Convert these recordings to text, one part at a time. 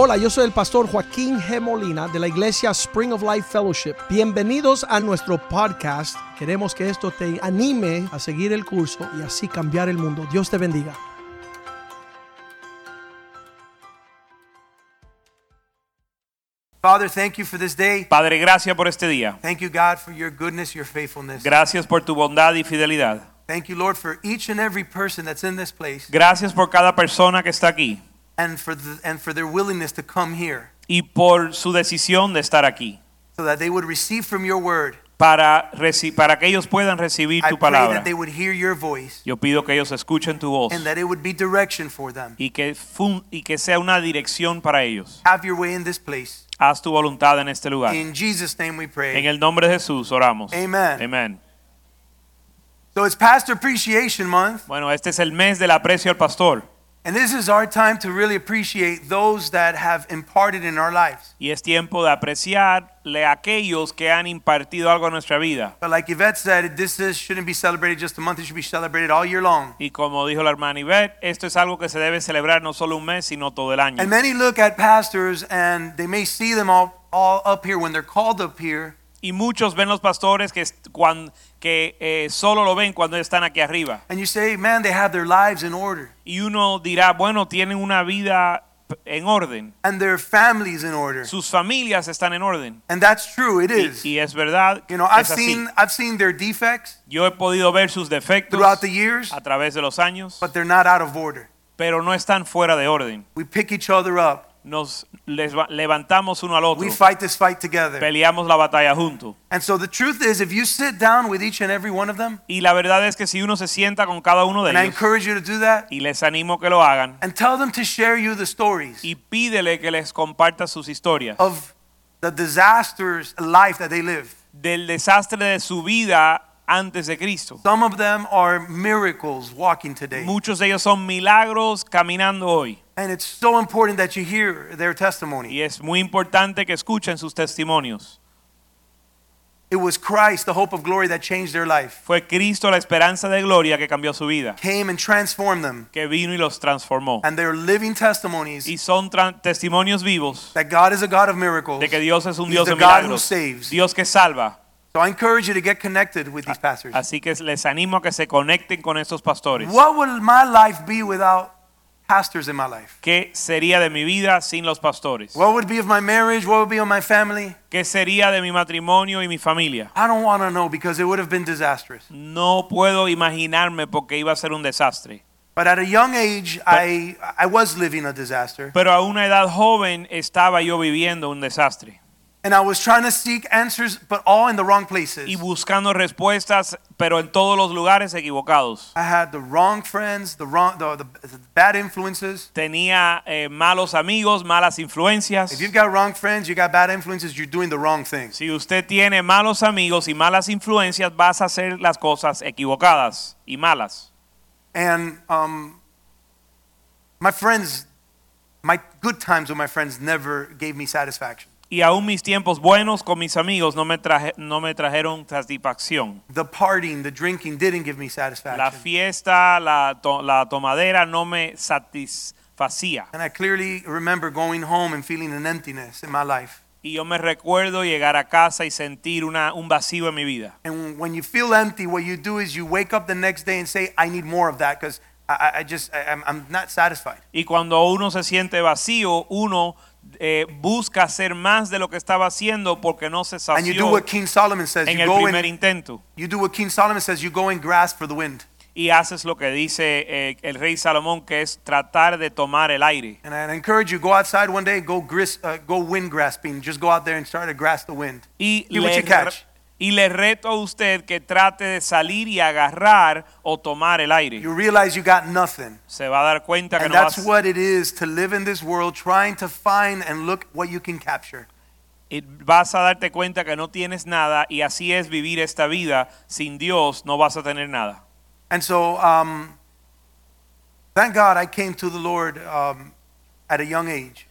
Hola, yo soy el pastor Joaquín G. Molina de la iglesia Spring of Life Fellowship. Bienvenidos a nuestro podcast. Queremos que esto te anime a seguir el curso y así cambiar el mundo. Dios te bendiga. Father, thank you for this day. Padre, gracias por este día. Thank you, God, for your goodness, your faithfulness. Gracias por tu bondad y fidelidad. Thank you, Lord, for each and every person that's in this place Gracias por cada persona que está aquí and for, the, and for their willingness to come here y por su decisión de estar aquí. so that they would receive from your word. Para, para que ellos puedan recibir I tu pray palabra. that they would hear your voice Yo pido que ellos escuchen tu voz and that it would be direction for them. y que, fun- y que sea una dirección para ellos. Have your way in this place. Haz tu voluntad en este lugar. In Jesus' name we pray. En el nombre de Jesús oramos. Amen. Amén. So it's Pastor Appreciation Month, Bueno, este es el mes del aprecio al pastor and this is our time to really appreciate those that have imparted in our lives. y es tiempo de apreciarle a aquellos que han impartido algo a nuestra vida. But like Yvette said, this is, shouldn't be celebrated just a month, it should be celebrated all year long. Y como dijo la hermana Yvette, esto es algo que se debe celebrar no solo un mes, sino todo el año. And many look at pastors and they may see them all, all up here when they're called up here. Y muchos ven los pastores que, est- cuan- que eh, solo lo ven cuando están aquí arriba. And you say, man, they have their lives in order Y uno dirá, bueno, tienen una vida en orden. and their families in order. Sus familias están en orden. And that's true, it is. Y, y es verdad, You know, I've seen, I've seen their defects Yo he podido ver sus defectos throughout the years, a través de los años, but they're not out of order. pero no están fuera de orden. We pick each other up. Nos levantamos uno al otro, We fight this fight together. peleamos la batalla juntos. And so the truth is, if you sit down with each and every one of them, Y la verdad es que si uno se sienta con cada uno de and I encourage you to do that, y les animo que lo hagan, and tell them to share you the stories y pídele que les comparta sus historias of the disasters life that they live. del desastre de su vida antes de Cristo. Some of them are miracles walking today. Muchos de ellos son milagros caminando hoy And it's so important that you hear their testimony. y es muy importante que escuchen sus testimonios. It was Christ, the hope of glory, that changed their life, Fue Cristo la esperanza de gloria que cambió su vida, came and transformed them. que vino y los transformó. And they're living testimonies Y son testimonios vivos that God is a God of miracles. de que Dios es un He's Dios the de God who saves. Dios que salva. So I encourage you to get connected with these pastors. Así que les animo a que se conecten con estos pastores. What would my life be without pastors in my life? ¿Qué sería de mi vida sin los pastores? What would be of my marriage? What would be of my family? ¿Qué sería de mi matrimonio y mi familia? I don't want to know because it would have been disastrous. No puedo imaginarme porque iba a ser un desastre. But at a young age, I, I was living a disaster. Pero a una edad joven estaba yo viviendo un desastre And I was trying to seek answers, but all in the wrong places. y buscando respuestas, pero en todos los lugares equivocados. I had the wrong friends, the wrong, the, the, the bad influences. Tenía eh, malos amigos, malas influencias. If you've got wrong friends, you got bad influences, you're doing the wrong things. Si usted tiene malos amigos y malas influencias, vas a hacer las cosas equivocadas y malas. And um, my friends, my good times with my friends never gave me satisfaction. Y aún mis tiempos buenos con mis amigos no me, traje- no me trajeron satisfacción. The partying, the drinking didn't give me La satisfaction. fiesta, la, to- la tomadera no me satisfacía. And I clearly remember going home and feeling an emptiness in my life. Y yo me recuerdo llegar a casa y sentir una, un vacío en mi vida. And when you feel empty, what you do is you wake up the next day and say, I need more of that because I, I- I just, I, I'm, I'm not satisfied. Y cuando uno se siente vacío, uno eh, busca hacer más de lo que estaba haciendo porque no se And you do what King Solomon says. en You el go primer and intento. you do what King Solomon says. You go and grasp for the wind. Y haces lo que dice eh, el rey Salomón, que es tratar de tomar el aire. And I encourage you, go outside one day, go gris, uh, go wind grasping. Just go out there and start to grasp the wind. Y See what you catch. Y le reto a usted que trate de salir y agarrar o tomar el aire. You realize you got nothing. Se va a dar cuenta que And no that's vas, what it is to live in this world, trying to find and look what you can capture. y vas a darte cuenta que no tienes nada y así es vivir esta vida. Sin Dios no vas a tener nada. And so, um, thank God I came to the Lord um, at a young age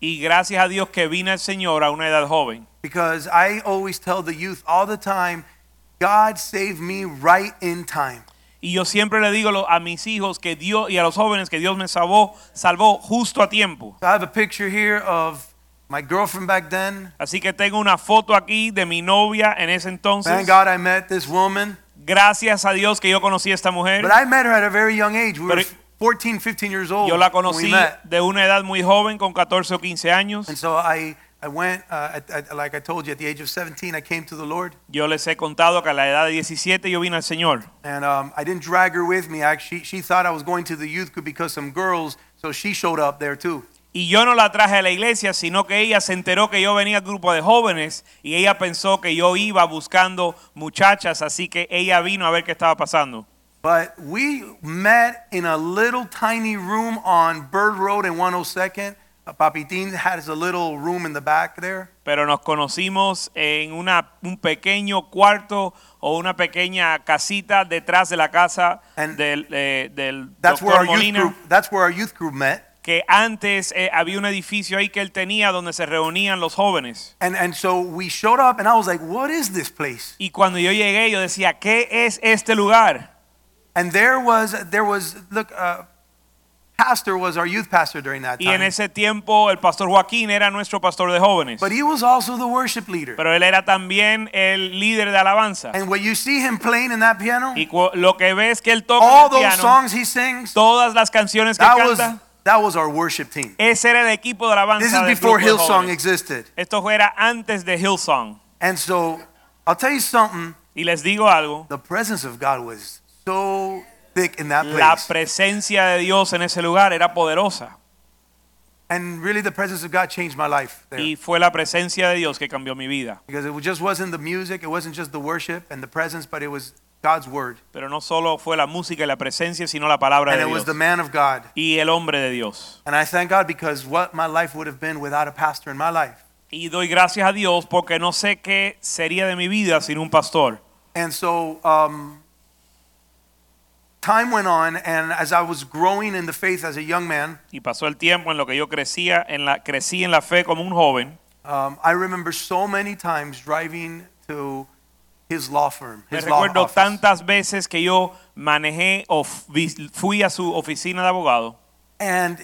Y gracias a Dios que vine al Señor a una edad joven. because I always tell the youth all the time, God saved me right in time. Y yo siempre le digo a mis hijos que Dios y a los jóvenes que Dios me salvó, salvó justo a tiempo. So I have a picture here of my girlfriend back then. Así que tengo una foto aquí de mi novia en ese entonces. Thank God I met this woman. Gracias a Dios que yo conocí a esta mujer. But I met her at a very young age. We were Pero- 14, 15 years old Yo la conocí met. de una edad muy joven, con 14 o 15 años. And so I, I went, uh, at, at, like I told you, at the age of 17, I came to the Lord. Yo les he contado que a la edad de 17 yo vine al Señor. And um, I didn't drag her with me. Actually, she thought I was going to the youth group because some girls, so she showed up there too. Y yo no la traje a la iglesia, sino que ella se enteró que yo venía al grupo de jóvenes y ella pensó que yo iba buscando muchachas, así que ella vino a ver qué estaba pasando. But we met in a little tiny room on Bird Road and 102nd. Uh, Papitín has a little room in the back there. Pero nos conocimos en una, un pequeño cuarto o una pequeña casita detrás de la casa And del, eh, del That's where our youth Molina. group. That's where our youth group met. que antes eh, había un edificio ahí que él tenía donde se reunían los jóvenes. And and so we showed up, and I was like, "What is this place?" Y cuando yo llegué, yo decía, ¿qué es este lugar? And there was there was look, uh, pastor was our youth pastor during that Y en time, ese tiempo el pastor Joaquín era nuestro pastor de jóvenes. but he was also the worship leader. Pero él era también el líder de alabanza. And when you see him playing in that piano, Y lo que ves que él toca all el those songs he sings, todas las canciones que that was that was our worship team. ese era el equipo de alabanza. This is before Hillsong existed. Esto fuera antes de Hillsong. And so I'll tell you something. Y les digo algo, The presence of God was so thick in that la place. presencia de Dios en ese lugar era poderosa. And really the presence of God changed my life there. Y fue la presencia de Dios que cambió mi vida. Because it just wasn't the music, it wasn't just the worship and the presence, but it was God's word. Pero no solo fue la música y la presencia, sino la palabra And de it was the man of God. Y el hombre de Dios. And I thank God because what my life would have been without a pastor in my life. Y doy gracias a Dios porque no sé qué sería de mi vida sin un pastor. And so um, time went on, and as I was growing in the faith as a young man, Y pasó el tiempo en lo que yo crecía en la, crecí en la fe como un joven. um, I remember so many times driving to his law firm, Me his law recuerdo office. tantas veces que yo manejé o fui a su oficina de abogado And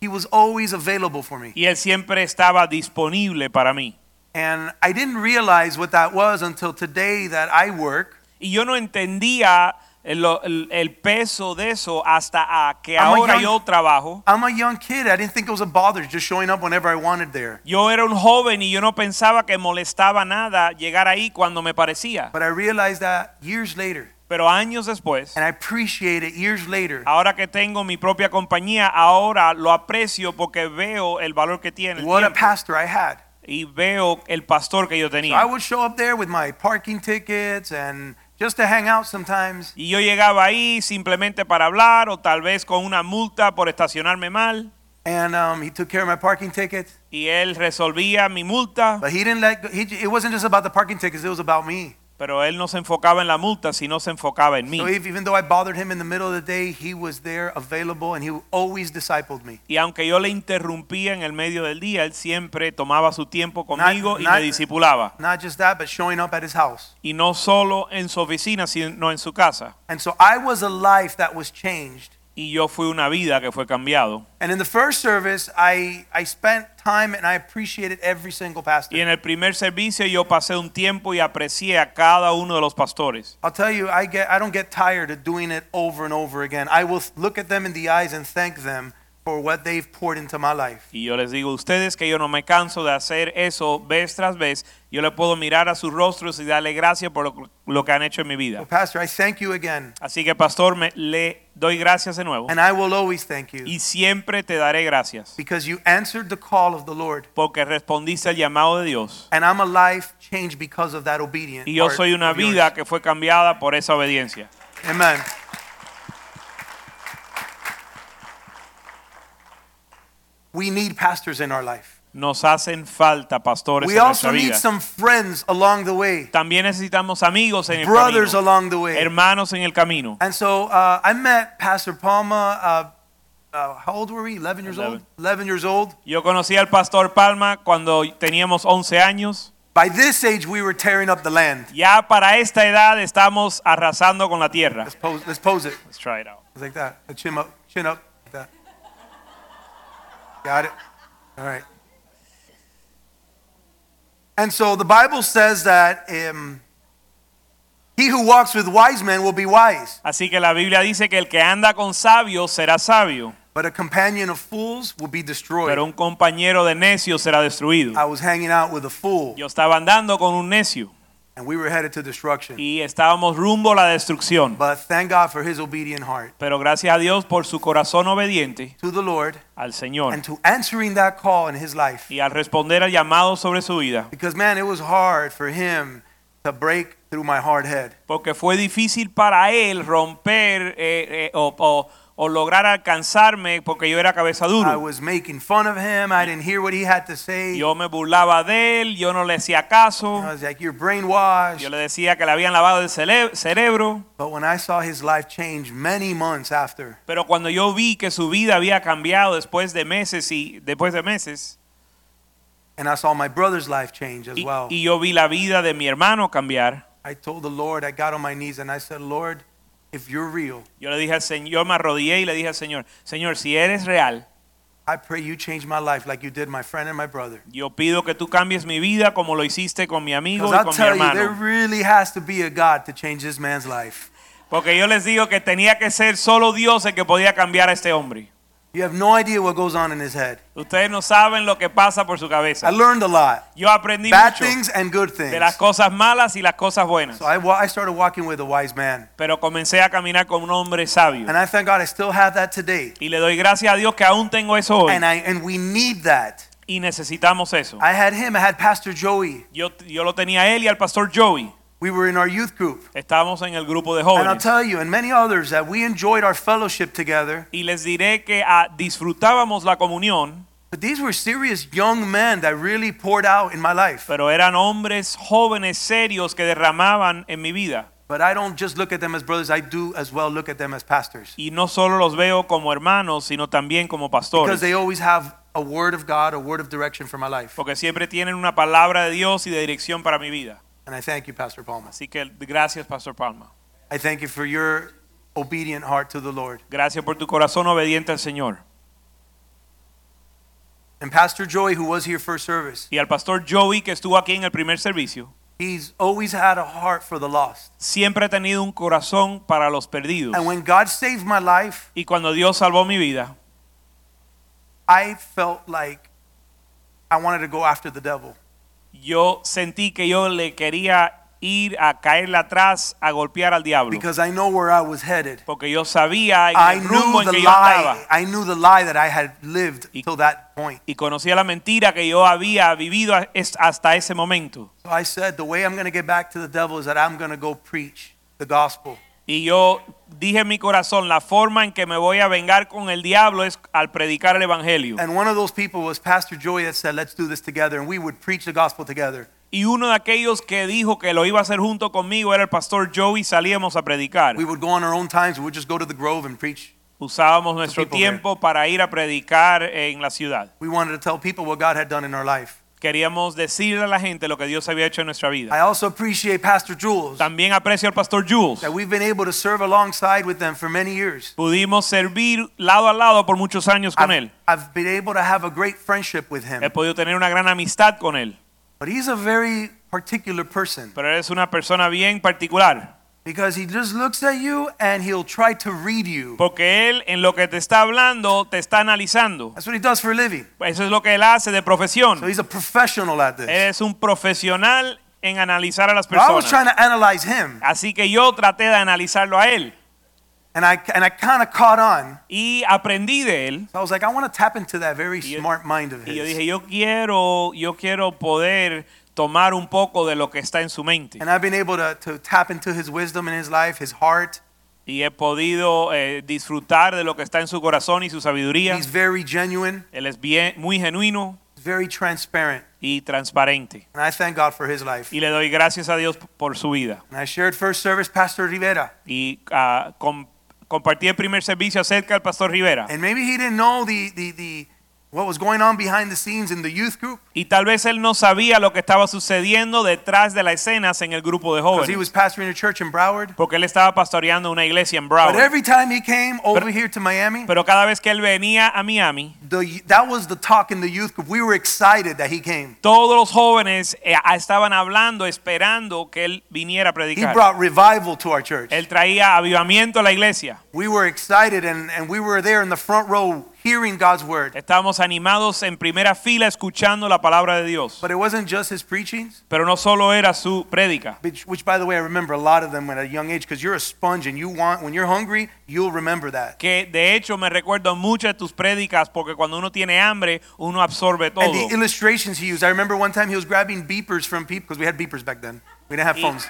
he was always available for me. y él siempre estaba disponible para mí. And I didn't realize what that was until today that I work. Y yo no entendía el, el- peso de eso hasta a que I'm a ahora young- yo trabajo. I'm a young kid. I didn't think it was a bother just showing up whenever I wanted there. Yo era un joven y yo no pensaba que molestaba nada llegar ahí cuando me parecía. But I realized that years later, Pero años después, and I appreciate it years later. ahora que tengo mi propia compañía, ahora lo aprecio porque veo el valor que tiene el What a tiempo. pastor I had. y veo el pastor que yo So I tenía. would show up there with my parking tickets and just to hang out sometimes. Y yo llegaba ahí simplemente para hablar o tal vez con una multa por estacionarme mal And um, he took care of my parking tickets. y él resolvía mi multa, But he didn't let. He, it wasn't just about the parking tickets, it was about me. Pero él no se enfocaba en la multa, sino se enfocaba en mí. So if, even though I bothered him in the middle of the day, he was there available and he always discipled me. Y aunque yo le interrumpía en el medio del día, él siempre tomaba su tiempo conmigo y not- me discipulaba. Not just that, but showing up at his house. Y no solo en su oficina, sino en su casa. And so I was a life that was changed. Y yo fui una vida que fue cambiado. And in the first service, I, I spent time and I appreciated every single pastor. Y en el primer servicio yo pasé un tiempo y aprecié a cada uno de los pastores. I'll tell you, I get I don't get tired of doing it over and over again. I will look at them in the eyes and thank them for what they've poured into my life. Y yo les digo a ustedes que yo no me canso de hacer eso vez tras vez. Yo le puedo mirar a sus rostros y darle gracias por lo, lo que han hecho en mi vida. So, Pastor, I thank you again, Así que pastor, me, le doy gracias de nuevo. and I will always thank you Y siempre te daré gracias. because you answered the call of the Lord, Porque respondiste al llamado de Dios. and I'm a life changed because of that obedience. Y yo soy una vida que fue cambiada por esa obediencia. Amen. We need pastors in our life. Nos hacen falta pastores We en nuestra also need vida. some friends along the way, También necesitamos amigos en el brothers camino. along the way. Hermanos en el camino. And so uh, I met Pastor Palma. Uh, uh, how old were we? 11 years old? 11 years old. Yo conocí al pastor Palma cuando teníamos 11 años. By this age, we were tearing up the land. Ya para esta edad estamos arrasando con la tierra. Let's pose, let's pose it. Let's try it out. It's like that. The chin up, chin up. Got it? All right. And so the Bible says that um, he who walks with wise men will be wise, Así que la Biblia dice que el que anda con sabios será sabio, but a companion of fools will be destroyed. pero un compañero de necios será destruido. I was hanging out with a fool, Yo estaba andando con un necio and we were headed to destruction. y estábamos rumbo a la destrucción. But thank God for his obedient heart Pero gracias a Dios por su corazón obediente to the Lord al Señor and to answering that call in his life. y al responder al llamado sobre su vida. Because, man, it was hard for him to break through my hard head. Porque fue difícil para él romper eh, eh, o, o- o lograr alcanzarme porque yo era cabeza I duro. was making fun of him. I didn't hear what he had to say. Yo me burlaba de él, yo no le hacía caso. I was like, You're brainwashed. Yo le decía que le habían lavado el cele- cerebro. But when I saw his life change many months after, Pero cuando yo vi que su vida había cambiado después de meses y después de meses, and I saw my brother's life change as y, well, y yo vi la vida de mi hermano cambiar, I told the Lord, I got on my knees and I said, Lord, if you're real, yo le dije al Señor, me arrodillé y le dije al Señor, Señor, si eres real, I pray you change my life like you did my friend and my brother. yo pido que tú cambies mi vida como lo hiciste con mi amigo y I'll con mi tell you, there hermano. really has to be a God to change this man's life. Porque yo les digo que tenía que ser solo Dios el que podía cambiar a este hombre. You have no idea what goes on in his head. Ustedes no saben lo que pasa por su cabeza. I learned a lot Yo aprendí bad mucho things and good things. de las cosas malas y las cosas buenas. So I, I started walking with a wise man. Pero comencé a caminar con un hombre sabio. And I thank God I still have that today. Y le doy gracias a Dios que aún tengo eso hoy. And, I, and we need that. Y necesitamos eso. I had him, I had Pastor Joey. Yo, yo lo tenía a él y al pastor Joey. We were in our youth group. Estábamos en el grupo de jóvenes. And I'll tell you, and many others, that we enjoyed our fellowship together. Y les diré que ah, disfrutábamos la comunión, But these were serious young men that really poured out in my life. pero eran hombres jóvenes serios que derramaban en mi vida. But I don't just look at them as brothers, I do as well look at them as pastors. Y no solo los veo como hermanos, sino también como pastores. Because they always have a word of God, a word of direction for my life. Porque siempre tienen una palabra de Dios y de dirección para mi vida. And I thank you, Pastor Palma. Así que gracias, Pastor Palma. I thank you for your obedient heart to the Lord. Gracias por tu corazón obediente al Señor. And Pastor Joey, who was here first service, Y al pastor Joey, que estuvo aquí en el primer servicio, he's always had a heart for the lost. siempre ha tenido un corazón para los perdidos. And when God saved my life, Y cuando Dios salvó mi vida, I felt like I wanted to go after the devil. Yo sentí que yo le quería ir a caerle atrás, a golpear al diablo. because I know where I was headed. Porque yo sabía I el rumbo knew en the que yo andaba. lie. I knew the lie that I had lived Y- till that point. Y conocía la mentira que yo había vivido a- es- hasta ese momento. So I said, the way I'm going to get back to the devil is that I'm going to go preach the gospel. Y yo dije en mi corazón, la forma en que me voy a vengar con el diablo es al predicar el evangelio. And one of those people was Pastor Joey that said, let's do this together. And we would preach the gospel together. Y uno de aquellos que dijo que lo iba a hacer junto conmigo era el pastor Joey, salíamos a predicar. We would go on our own times. We would just go to the grove and preach. Usábamos nuestro tiempo para ir a predicar en la ciudad. We wanted to tell people what God had done in our life. Queríamos decirle a la gente lo que Dios había hecho en nuestra I vida. also appreciate Pastor Jules También aprecio al pastor Jules. that we've been able to serve alongside with them for many years. Pudimos servir lado a lado por muchos años con I've, él. I've been able to have a great friendship with him. He podido tener una gran amistad con él. But he's a very particular person Pero es una persona bien particular. Because he just looks at you and he'll try to read you. Porque él en lo que te está hablando te está analizando. That's what he does for a living. Eso es lo que él hace de profesión. So he's a professional at this. Él es un profesional en analizar a las But I was trying to analyze him Así que yo traté de analizarlo a él and I, and I kind of caught on. y aprendí de él. So I was like, I want to tap into that very yo- smart mind of his. Y yo dije, yo quiero, yo quiero poder tomar un poco de lo que está en su mente. And I've been able to, to tap into his wisdom in his life, his heart. Y he podido eh, disfrutar de lo que está en su corazón y su sabiduría. He's very genuine, Él es bien, muy genuino very transparent. y transparente. And I thank God for his life. Y le doy gracias a Dios por su vida. And I shared first service, Pastor Rivera. Y ah, com- compartí el primer servicio acerca del pastor Rivera. And maybe he didn't know the, the, the, what was going on behind the scenes in the youth group Y tal vez él no sabía lo que estaba sucediendo detrás de las escenas en el grupo de because he was pastoring a church in Broward. Porque él estaba pastoreando una iglesia en Broward. But every time he came over here to Miami, Pero cada vez que él venía a Miami, the, that was the talk in the youth group. We were excited that he came. todos los jóvenes eh, estaban hablando, esperando que él viniera a He brought revival to our church. Él traía avivamiento a la iglesia. We were excited and, and we were there in the front row hearing God's word. Estábamos animados en primera fila escuchando la palabra de Dios. But it wasn't just his preachings, Pero no solo era su prédica, which, which by the way, I remember a lot of them at a young age because you're a sponge and you want, when you're hungry, you'll remember that. que de hecho me recuerdo muchas de tus prédicas porque cuando uno tiene hambre, uno absorbe todo. And the illustrations he used, I remember one time he was grabbing beepers from people because we had beepers back then. We didn't have phones.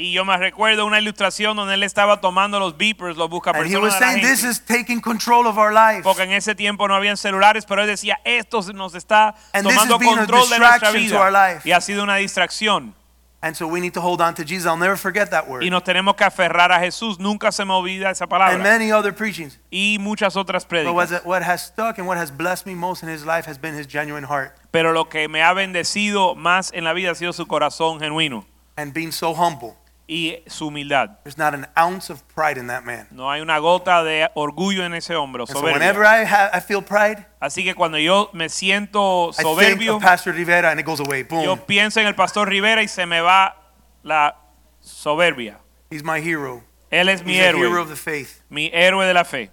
Y yo me recuerdo una ilustración donde él estaba tomando los beepers, los busca And he personas was de la saying, This gente, is taking control of our life. porque en ese tiempo no habían celulares, pero él decía, esto nos está And tomando control de nuestra vida. Y ha sido una distracción. And so we need to hold on to Jesus. I'll never forget that word. Y nos tenemos que aferrar a Jesús. Nunca se me olvida esa And palabra. many other preachings. Y muchas otras prédicas. what has stuck and what has blessed me most in his life has been his genuine heart Pero lo que me ha bendecido más en la vida ha sido su corazón genuino and being so humble. Y su humildad. There's not an ounce of pride in that man. No hay una gota de orgullo en ese And so whenever. I, ha- I feel pride, Así que cuando yo me siento I think soberbio, of Pastor Rivera and it goes away. Boom. yo pienso en el pastor Rivera y se me va la soberbia. He's my hero. Él es mi He's hero héroe, of the faith. mi héroe de la fe.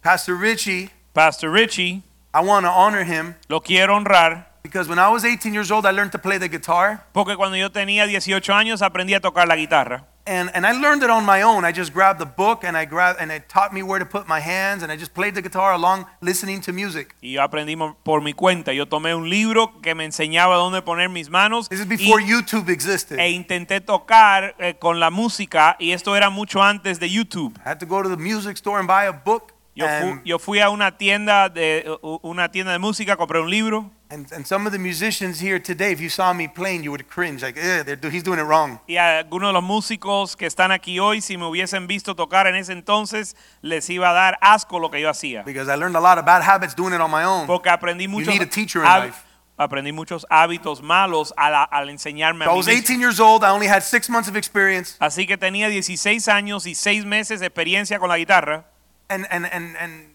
Pastor Richie, Pastor Richie, I want to honor him lo quiero honrar because when I was 18 years old, I learned to play the guitar. porque cuando yo tenía 18 años aprendí a tocar la guitarra. And, and I learned it on my own. I just grabbed the book and I grabbed and it taught me where to put my hands and I just played the guitar along listening to music. Y yo aprendí por mi cuenta. Yo tomé un libro que me enseñaba dónde poner mis manos This is y- before YouTube existed. e intenté tocar eh, con la música y esto era mucho antes de YouTube. I had to go to the music store and buy a book. Yo, fu- And, yo fui a una tienda de una tienda de música, compré un libro and, and some of the musicians here today, if you saw me playing, you would cringe. Like, eh, do- he's doing it wrong. y a algunos de los músicos que están aquí hoy, si me hubiesen visto tocar en ese entonces, les iba a dar asco lo que yo hacía. Because I learned a lot of bad habits doing it on my own. Porque aprendí muchos, need a teacher in life. aprendí muchos hábitos malos al, al enseñarme So a I was 18 years old. I only had six months of experience. Así que tenía 16 años y 6 meses de experiencia con la guitarra. And, and, and, and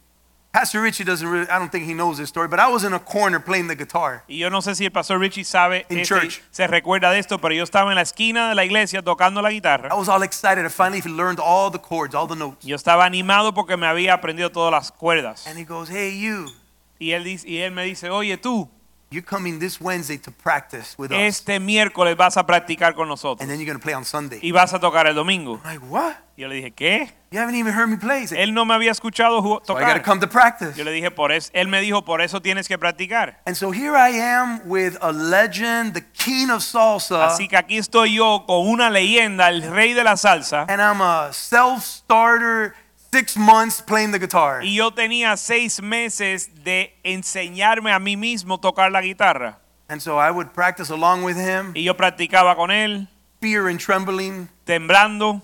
Pastor Richie doesn't really, I don't think he knows this story, but I was in a corner playing the guitar. Y yo no sé si el pastor Richie sabe, In este, church. se recuerda de esto, pero yo estaba en la esquina de la iglesia tocando la guitarra. I was all excited. I finally learned all the chords, all the notes. Yo estaba animado porque me había aprendido todas las cuerdas. And he goes, Hey, you, Y él, dice, y él me dice, oye tú, you're coming this Wednesday to practice with us. este miércoles vas a practicar con nosotros. And then you're going to play on Sunday. Y vas a tocar el domingo. I'm like, what? Yo le dije, ¿qué? You haven't even heard me play. Like, Él no me había escuchado ju- so I got to come to practice. Yo le dije, por eso, él me dijo, por eso tienes que practicar. And so here I am with a legend, the king of salsa, Así que aquí estoy yo con una leyenda, el rey de la salsa. and I'm a self-starter, six months playing the guitar. Y yo tenía seis meses de enseñarme a mí mismo tocar la guitarra. And so I would practice along with him, Y yo practicaba con él, fear and trembling. temblando.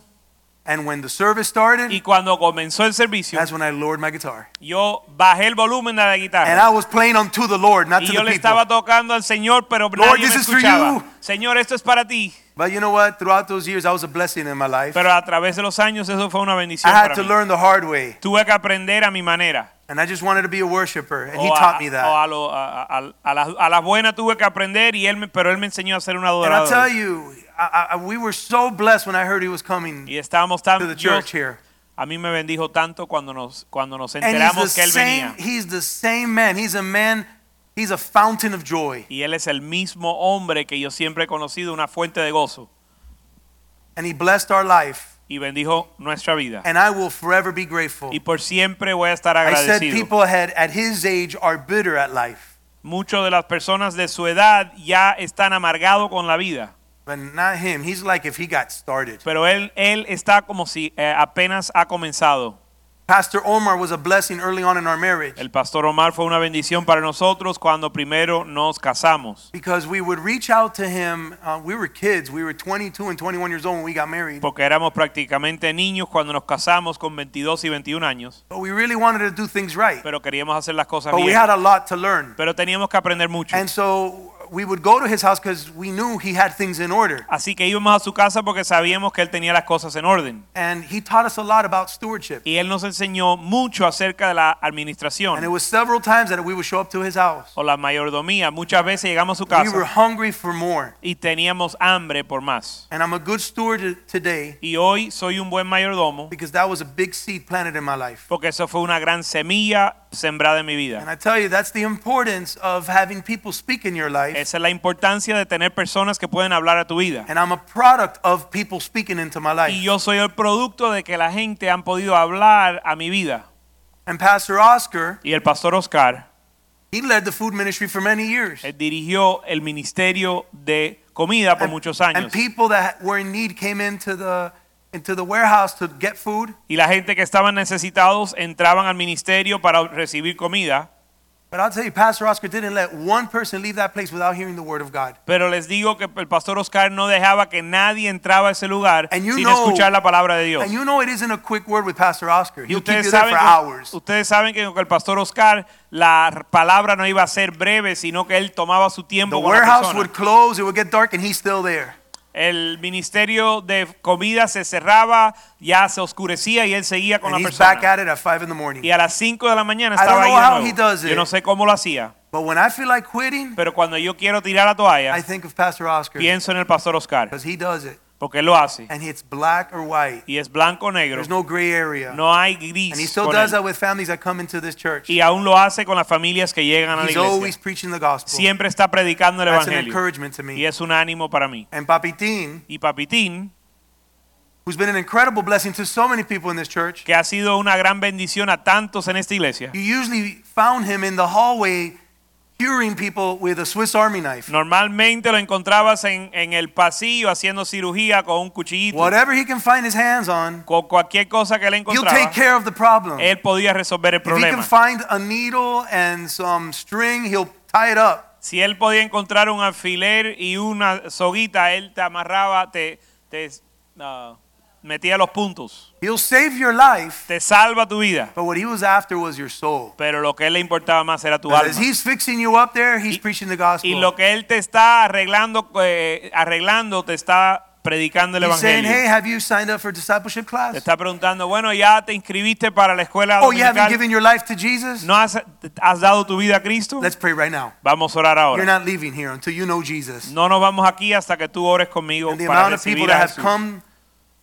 And when the service started, Y cuando comenzó el servicio, that's when I lowered my guitar. yo bajé el volumen de la guitarra. And. I was playing unto the Lord, not Y to yo the le people. estaba tocando al Señor, pero Lord, nadie me this is for you. Señor, esto es para ti. But you know what? Throughout those years, I was a blessing in my life. Pero a través de los años eso fue una bendición I had para to mí. learn the hard way. Tuve que aprender a mi manera. And I just wanted to be a worshiper. And he O a, taught me o that. a, lo- a, a- a las, a las buenas tuve que aprender y él me, pero él me enseñó a ser un And I'll tell you, I, I, we were so blessed when I heard he was coming Y estábamos tan to the Dios- church here. a mí me bendijo tanto cuando nos cuando nos And he's enteramos the que él same. venía. He's the same man. He's a man. He's a fountain of joy. Y él es el mismo hombre que yo siempre he conocido, una fuente de gozo. And he blessed our life. Y bendijo nuestra vida. And I will forever be grateful. Y por siempre voy a estar agradecido. I said people had, at his age are bitter at life. Muchas de las personas de su edad ya están amargados con la vida. But not him. He's like if he got started. Pero él, él está como si eh, apenas ha comenzado. Pastor Omar was a blessing early on in our marriage El pastor Omar fue una bendición para nosotros cuando primero nos casamos. because we would reach out to him. Uh, we were kids. We were 22 and 21 years old when we got married. Porque éramos prácticamente niños cuando nos casamos con 22 y 21 años. But we really wanted to do things right. Pero queríamos hacer las cosas But we had a lot to learn. Pero teníamos que aprender mucho. And so we would go to his house because we knew he had things in order. Así que íbamos a su casa porque sabíamos que él tenía las cosas en orden. And he taught us a lot about stewardship. Y él nos enseñó mucho acerca de la administración. And it was several times that we would show up to his house. o la mayordomía. Muchas veces llegamos a su casa. We were hungry for more. y teníamos hambre por más. And I'm a good steward today Y hoy soy un buen mayordomo because that was a big seed planted in my life. porque eso fue una gran semilla sembrada en mi And vida. I tell you, that's the importance of having people speak in your life. Esa es la importancia de tener personas que pueden hablar a tu vida. And I'm a product of people speaking into my life. Y yo soy el producto de que la gente han podido hablar a mi vida. And Pastor Oscar, Y el pastor Oscar, he led the food ministry for many years. él dirigió el ministerio de comida por And, muchos and años. people that were in need came into the into the warehouse to get food. Y la gente que estaban necesitados entraban al ministerio para recibir comida. But I'll tell you, Pastor Oscar didn't let one person leave that place without hearing the word of God. Pero les digo que el pastor Oscar no dejaba que nadie entraba a ese lugar sin know- escuchar la palabra de Dios. And you know it isn't a quick word with Pastor Oscar. He'll keep you there for que, hours. ustedes saben que con el pastor Oscar la palabra no iba a ser breve, sino que él tomaba su The tiempo la warehouse persona. would close, it would get dark, and he's still there. El ministerio de comida se cerraba, ya se oscurecía y él seguía con And la he's back persona. at it at 5 in the morning. Y a las 5 de la mañana I don't estaba ahí know de how nuevo. he does Yo it. no sé cómo lo hacía, But when I feel like quitting, pero cuando yo quiero tirar la toalla, I think of Pastor Oscar pienso en el pastor Oscar, because he does it. Porque él lo hace. And it's black or white. Y es blanco o negro, There's no gray area. no hay gris. And he still does él. that with families that come into this church. Y aún lo hace con las familias que llegan a la He's always preaching the gospel. Siempre está predicando el That's an encouragement to Y me. es un ánimo para mí. And Papitín, Y Papitín, who's been an incredible blessing to so many people in this church, que ha sido una gran bendición a tantos en esta iglesia. you usually found him in the hallway curing people with a Swiss Army knife. Normalmente lo encontrabas en, en el pasillo haciendo cirugía con un cuchillito. Whatever he can find his hands on, Con cualquier cosa que él he'll encontraba, take care of the problem. él podía resolver el If he can problema. find a needle and some string, he'll tie it up. Si él podía encontrar un alfiler y una soguita, él te amarraba, te, te ah, metía los puntos. He'll save your life, Te salva tu vida. but what he was after was your soul. Pero lo que él le importaba más era tu As alma. he's fixing you up there, he's Y- preaching the Y gospel. lo que él te está arreglando, eh, arreglando, te está predicando el He's saying, hey, have you signed up for discipleship Te class? está preguntando, bueno, ya te inscribiste para la escuela Oh, you haven't dominical. given your life to Jesus? ¿No has, has dado tu vida a Cristo? Let's pray right now. Vamos a orar You're ahora. not leaving here until you know Jesus. No nos vamos aquí hasta que tú ores conmigo And the para amount of people recibir a that have Jesús. come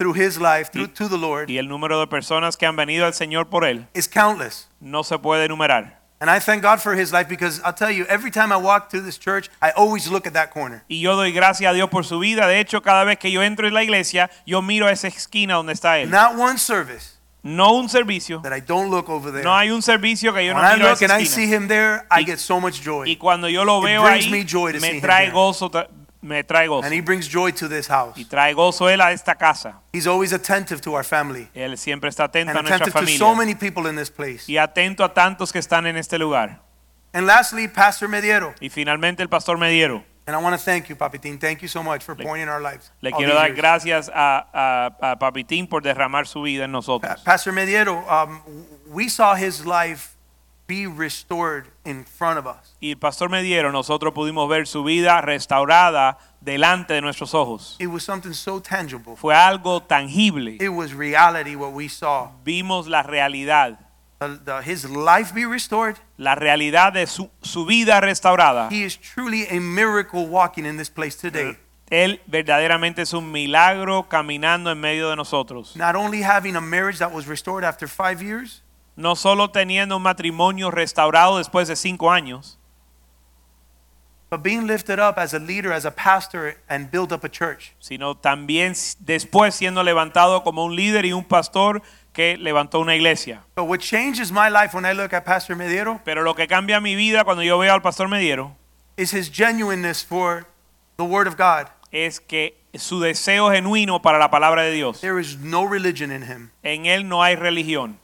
through his life, through, Y- to the Lord, Y el número de personas que han venido al Señor por él is countless. no se puede enumerar. And I thank God for his life because I'll tell you, every time I walk through this church, I always look at that corner. Y yo doy gracias a Dios por su vida. De hecho, cada vez que yo entro en la iglesia, yo miro a esa esquina donde está él. Not one service No un servicio. that I don't look over there. No hay un servicio que yo no When I miro a look esa and I see esquina. him there, I Y- get so much Y joy. cuando yo lo It veo brings ahí, me joy to see me him trae there. gozo, tra- me trae gozo. And he brings joy to this house. Y trae gozo él a esta casa. He's always attentive to our family Él siempre está atento and a nuestra attentive to so many people in this place. Y atento a tantos que están en este lugar. And lastly, Pastor Mediero. Y finalmente el pastor Mediero. And I want to thank you, Papitín. Thank you so much for pouring in our lives. Le quiero dar years. gracias a, a, a Papitín por derramar su vida en nosotros. Pastor Mediero, um, we saw his life be restored in front of us. Y el pastor Mediero, nosotros pudimos ver su vida restaurada delante de nuestros ojos. It was something so tangible. Fue algo tangible. It was reality what we saw. Vimos la realidad. The- the- his life be restored. La realidad de su, su vida restaurada. He is truly a miracle walking in this place today. Él verdaderamente es un milagro caminando en medio de nosotros. Not only having a marriage that was restored after five years, No solo teniendo un matrimonio restaurado después de cinco años, but being lifted up as a leader, as a pastor, and build up a church. sino también después siendo levantado como un líder y un pastor que levantó una iglesia. But what changes my life when I look at Pastor Mediero Pero lo que cambia mi vida cuando yo veo al pastor Mediero is his genuineness for the Word of God. es que su deseo genuino para la palabra de Dios. There is no religion in him. En él no hay religión.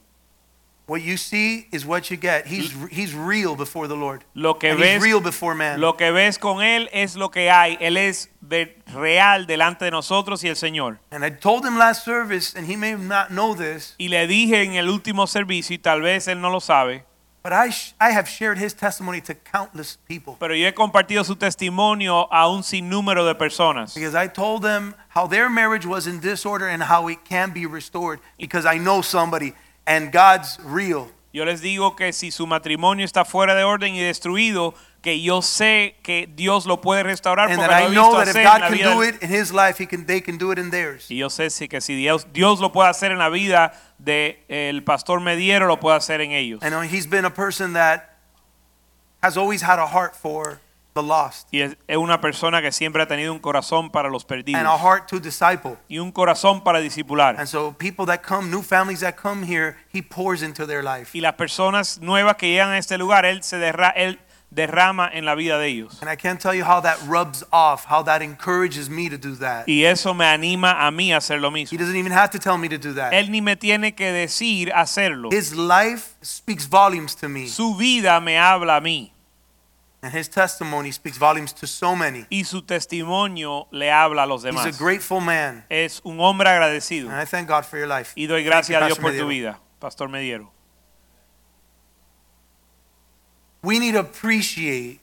What you see is what you get. He's he's real before the Lord. Lo que And ves, he's real before man. lo que ves con él es lo que hay. Él es ver- real delante de nosotros y el Señor. And I told him last service, and he may not know this, Y le dije en el último servicio, y tal vez él no lo sabe, but I I have shared his testimony to countless people. pero yo he compartido su testimonio a un sinnúmero de personas. Because I told them how their marriage was in disorder and how it can be restored. Because I know somebody and God's real. Yo les digo que si su matrimonio está fuera de orden y destruido, que yo sé que Dios lo puede restaurar And porque lo he visto hacer en la vida do it in his life, he can, they can do it in theirs. Y yo sé si que si Dios, Dios lo puede hacer en la vida del pastor Mediero, lo puede hacer en ellos. And uh, he's been a person that has always had a heart for the lost Y es, una persona que siempre ha tenido un corazón para los perdidos and a heart to disciple. y un corazón para discipular. And so people that come, new families that come here, he pours into their life. Y las personas nuevas que llegan a este lugar, él se derra- él derrama en la vida de ellos. And I can't tell you how that rubs off, how that encourages me to do that. Y eso me anima a mí a hacer lo mismo. He doesn't even have to tell me to do that. Él ni me tiene que decir hacerlo. His life speaks volumes to me. Su vida me habla a mí And his testimony speaks volumes to so many. y su testimonio le habla a los demás. He's a grateful man. Es un hombre agradecido And I thank God for your life. y doy gracias a Dios por tu vida, Pastor Mediero. We need to appreciate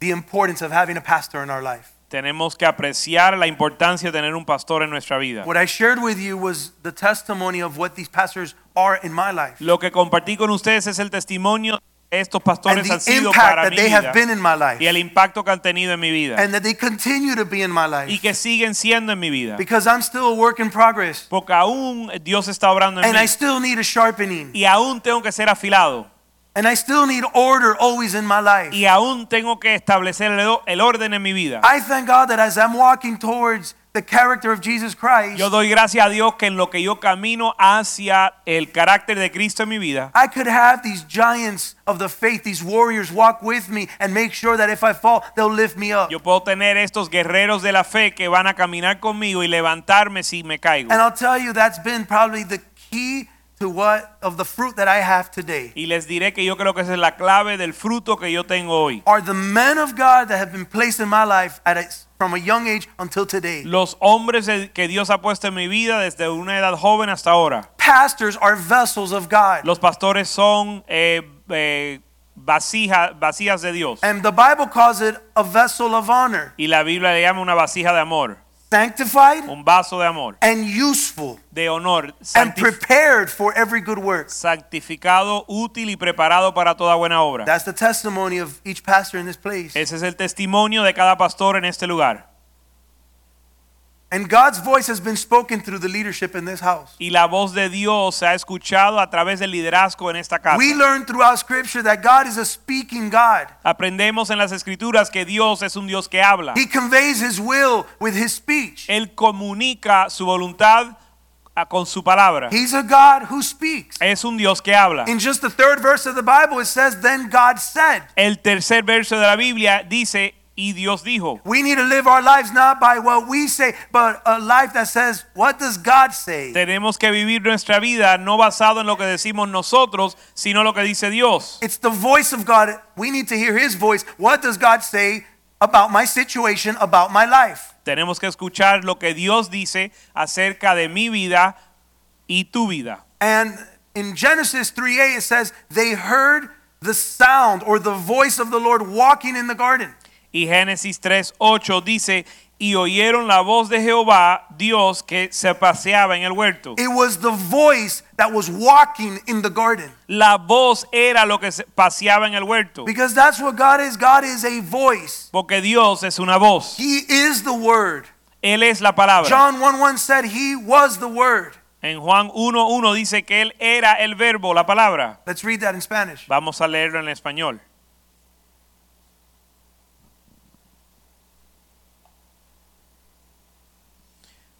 the importance of having a pastor in our life. Tenemos que apreciar la importancia de tener un pastor en nuestra vida. What I shared with you was the testimony of what these pastors are in my life Lo que compartí con ustedes es el testimonio estos and pastores han the sido impact para that mi they have vida been in my life. y el impacto que han tenido en mi vida. And that they continue to be in my y life que siguen siendo en mi vida. because I'm still a work in progress. Porque aún Dios está obrando en and I mí still need a sharpening. Y aún tengo que ser afilado and I still need order always in my life. y aún tengo que establecer el orden en mi vida. I thank God that as I'm walking towards the character of Jesus Christ, Yo doy gracias a Dios que en lo que yo camino hacia el carácter de Cristo en mi vida, I could have these giants of the faith, these warriors walk with me and make sure that if I fall, they'll lift me up. yo puedo tener estos guerreros de la fe que van a caminar conmigo y levantarme si me caigo. And I'll tell you, that's been probably the key to what of the fruit that I have today. Y les diré que yo creo que esa es la clave del fruto que yo tengo hoy. Are the men of God that have been placed in my life at a, from a young age until today. Los hombres que Dios ha puesto en mi vida desde una edad joven hasta ahora. Pastors are vessels of God. Los pastores son eh, eh, vasija- vasijas de Dios. And the Bible calls it a vessel of honor, Y la Biblia le llama una vasija de amor, sanctified un vaso de amor, and useful de honor, and prepared for every good work. santificado, útil y preparado para toda buena obra. That's the testimony of each pastor in this place. Ese es el testimonio de cada pastor en este lugar. And God's voice has been spoken through the leadership in this house. Y la voz de Dios se ha escuchado a través del liderazgo en esta casa. We learn throughout Scripture that God is a speaking God. Aprendemos en las escrituras que Dios es un Dios que habla. He conveys His will with His speech. Él comunica su voluntad a- con su palabra. He's a God who speaks. Es un Dios que habla. In just the third verse of the Bible, it says, Then God said. El tercer verso de la Biblia dice, y Dios dijo. We need to live our lives not by what we say, but a life that says, What does God say? Tenemos que vivir nuestra vida no basado en lo que decimos nosotros, sino lo que dice Dios. It's the voice of God. We need to hear His voice. What does God say about my situation, about my life? Tenemos que escuchar lo que Dios dice acerca de mi vida y tu vida. And in Genesis 3a it says, They heard the sound or the voice of the Lord walking in the garden. Y Génesis 3:8 dice, y oyeron la voz de Jehová, Dios, que se paseaba en el huerto. It was the voice that was walking in the garden. La voz era lo que se paseaba en el huerto. Because that's what God is. God is a voice, Porque Dios es una voz. He is the Word. Él es la palabra. John 1 1 said, He was the Word. En Juan 1:1 dice que Él era el verbo, la palabra. Let's read that in Spanish. Vamos a leerlo en español.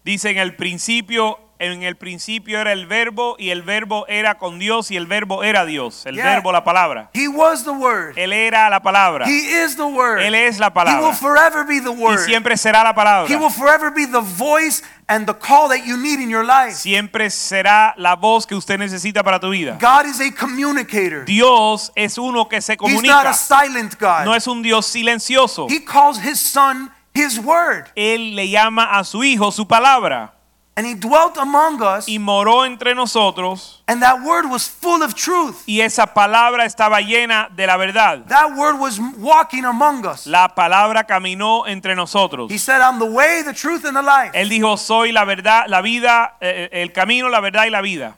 Dice en el principio en el principio era el verbo y el verbo era con Dios y el verbo era Dios. El Yeah. verbo, la palabra. He was the Word. Él era la palabra. He is the Word. Él es la He will palabra. forever be the Y Word. siempre será la palabra. He will forever be the voice and the call that you need in your life. Siempre será la voz que usted necesita para tu vida. God is a communicator. Dios es uno que se He's not comunica. a silent God. No es un Dios silencioso. He calls his son his word. Él le llama a su hijo su palabra And he dwelt among us, y moró entre nosotros and that word was full of truth. y esa palabra estaba llena de la verdad. That word was walking among us. La palabra caminó entre nosotros. He said, I'm the way, the truth, and the life. Él dijo, soy la verdad, la vida, eh, el camino, la verdad y la vida.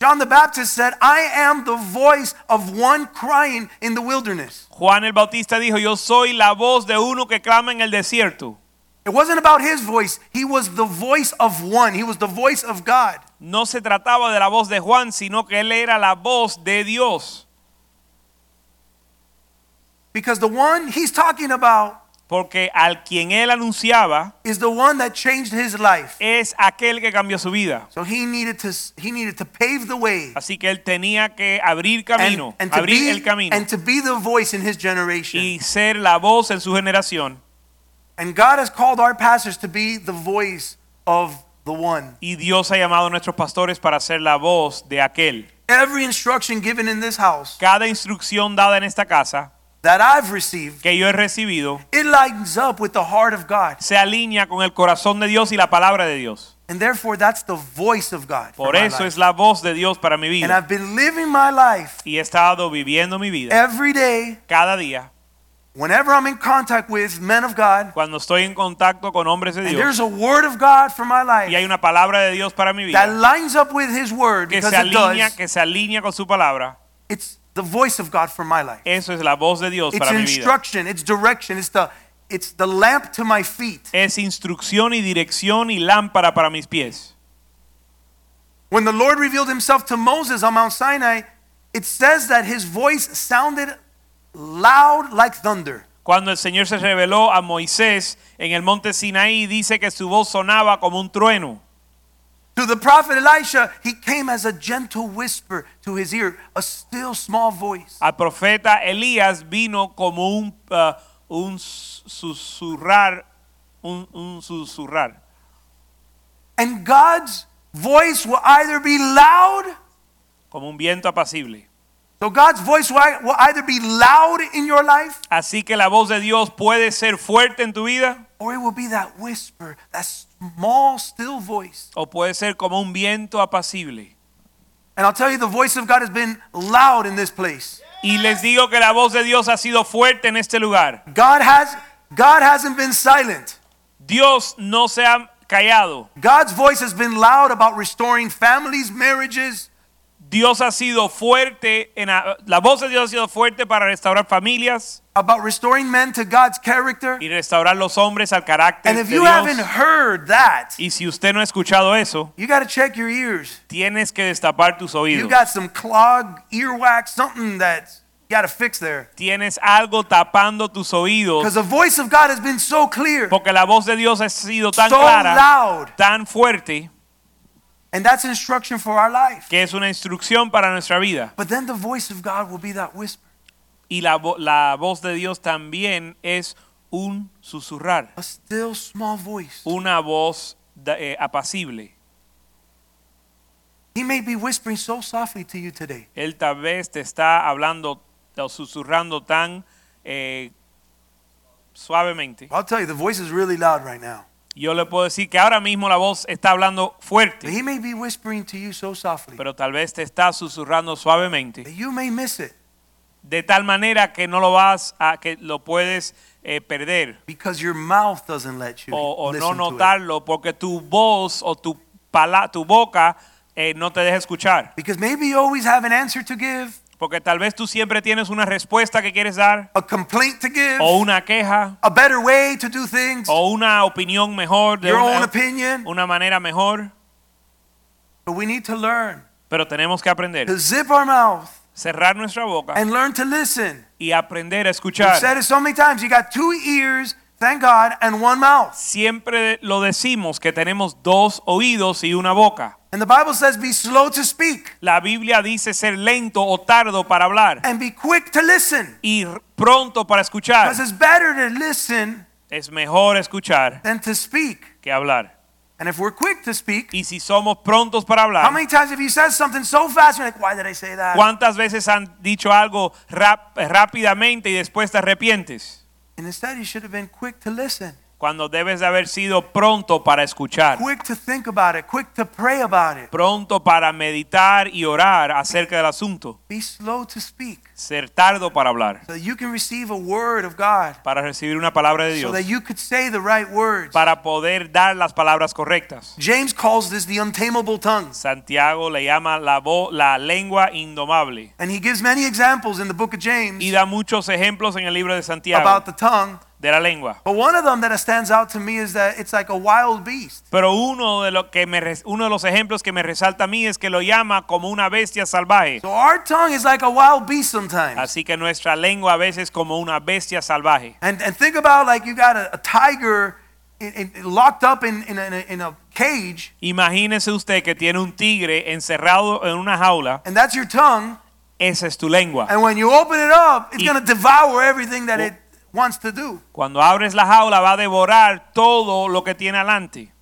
John the Baptist said, I am the voice of one crying in the wilderness. Juan el Bautista dijo, yo soy la voz de uno que clama en el desierto. It wasn't about his voice, he was the voice of one, he was the voice of God. No se trataba de la voz de Juan, sino que él era la voz de Dios. Because the one he's talking about Porque al quien él anunciaba is the one that changed his life. es aquel que cambió su vida. So he needed to he needed to pave the way Así que él tenía que abrir and, camino, and to abrir be, el camino and to be the voice in his generation. y ser la voz en su generación. And God has called our pastors to be the voice of the one. Y Dios ha llamado a nuestros pastores para ser la voz de aquel. Every instruction given in this house Cada instrucción dada en esta casa that I've received, que yo he recibido it lines up with the heart of God. se alinea con el corazón de Dios y la palabra de Dios. And therefore that's the voice of God. for Por my eso life. es la voz de Dios para mi And vida. I've been living my life Y he estado viviendo mi vida every day cada día whenever I'm in contact with men of God. cuando estoy en contacto con hombres de And Dios there's a word of God for my y hay life una palabra de Dios para mi that lines up with his word que because se it does. que se alinea con su palabra. It's the voice of God for my life. Eso es la voz de Dios It's para mi vida. instruction, it's direction, it's the it's the lamp to my feet. Es instrucción y dirección y lámpara para mis pies. When the Lord revealed himself to Moses on Mount Sinai, it says that his voice sounded loud like thunder. Cuando el Señor se reveló a Moisés en el monte Sinaí, dice que su voz sonaba como un trueno. To the prophet Elisha, he came as a gentle whisper to his ear, a still small voice. Al profeta Elías vino como un, uh, un susurrar, un, un susurrar. And God's voice will either be loud, como un viento apacible. so God's voice will either be loud in your life, Así que la voz de Dios puede ser fuerte en tu vida or it will be that whisper, that small, still voice. o puede ser como un viento apacible. And I'll tell you, the voice of God has been loud in this place. Y les digo que la voz de Dios ha sido fuerte en este lugar. God has God hasn't been silent. Dios no se ha callado. God's voice has been loud about restoring families, marriages, Dios ha sido fuerte, en la, la voz de Dios ha sido fuerte para restaurar familias about restoring men to God's character. y restaurar los hombres al carácter And if de you Dios. haven't heard that, Y si usted no ha escuchado eso, you got to check your ears. tienes que destapar tus oídos. You got some clogged earwax, something that you got to fix there. Tienes algo tapando tus oídos Because the voice of God has been so clear, porque la voz de Dios ha sido tan so clara, loud, tan fuerte, and that's instruction for our life. que es una instrucción para nuestra vida. But then the voice of God will be that whisper, Y la, vo- la voz de Dios también es un susurrar, a still small voice. una voz eh, apacible. He may be whispering so softly to you today. Él tal vez te está hablando o susurrando tan eh, suavemente. I'll tell you, the voice is really loud right now. Yo le puedo decir que ahora mismo la voz está hablando But fuerte, he may be whispering to you so softly pero tal vez te está susurrando suavemente, that you may miss it de tal manera que no lo vas a que lo puedes eh, perder because your mouth doesn't let you o, o no listen to it. notarlo porque tu voz o tu pala- tu boca eh, no te deja escuchar. Because maybe you always have an answer to give, Porque tal vez tú siempre tienes una respuesta que quieres dar a complaint to give, o una queja a better way to do things, o una opinión mejor de your own una, opinion. una manera mejor, But we need to learn pero tenemos que aprender, to zip our mouth cerrar nuestra boca and learn to listen. y aprender a We've escuchar. said it so many times. You got two ears thank God, and one mouth. Siempre lo decimos que tenemos dos oídos y una boca. And the Bible says, be slow to speak La Biblia dice ser lento o tardo para hablar and be quick to listen. y pronto para escuchar. Because it's better to listen Es mejor escuchar than to speak. que hablar. And if we're quick to speak, Y si somos prontos para how hablar, many times have you said something so fast, you're like, why did I say that? ¿cuántas veces han dicho algo rap- eh, rápidamente y después te arrepientes? And instead, you should have been quick to listen, Cuando debes de haber sido pronto para escuchar, quick to think about it, quick to pray about it. pronto para meditar y orar acerca del asunto, Be slow to speak ser tardo para hablar, so that you can receive a word of God, para recibir una palabra de so Dios, that you could say the right words. para poder dar las palabras correctas. James calls this the untamable tongue. Santiago le llama la, vo- la lengua indomable And he gives many examples in the book of James y da muchos ejemplos en el libro de Santiago about the tongue. De la lengua. But one of them that stands out to me is that it's like a wild beast. Pero uno de, lo que me, uno de los ejemplos que me resalta a mí es que lo llama como una bestia salvaje. So our tongue is like a wild beast sometimes. Así que nuestra lengua a veces como una bestia salvaje. And, and think about like you got a, a tiger in, in, locked up in, in, a, in a cage, Imagínese usted que tiene un tigre encerrado en una jaula, and that's your tongue. esa es tu lengua. And when you open it up, it's going to devour everything that it wants to do. Cuando abres la jaula va a devorar todo lo que tiene adelante.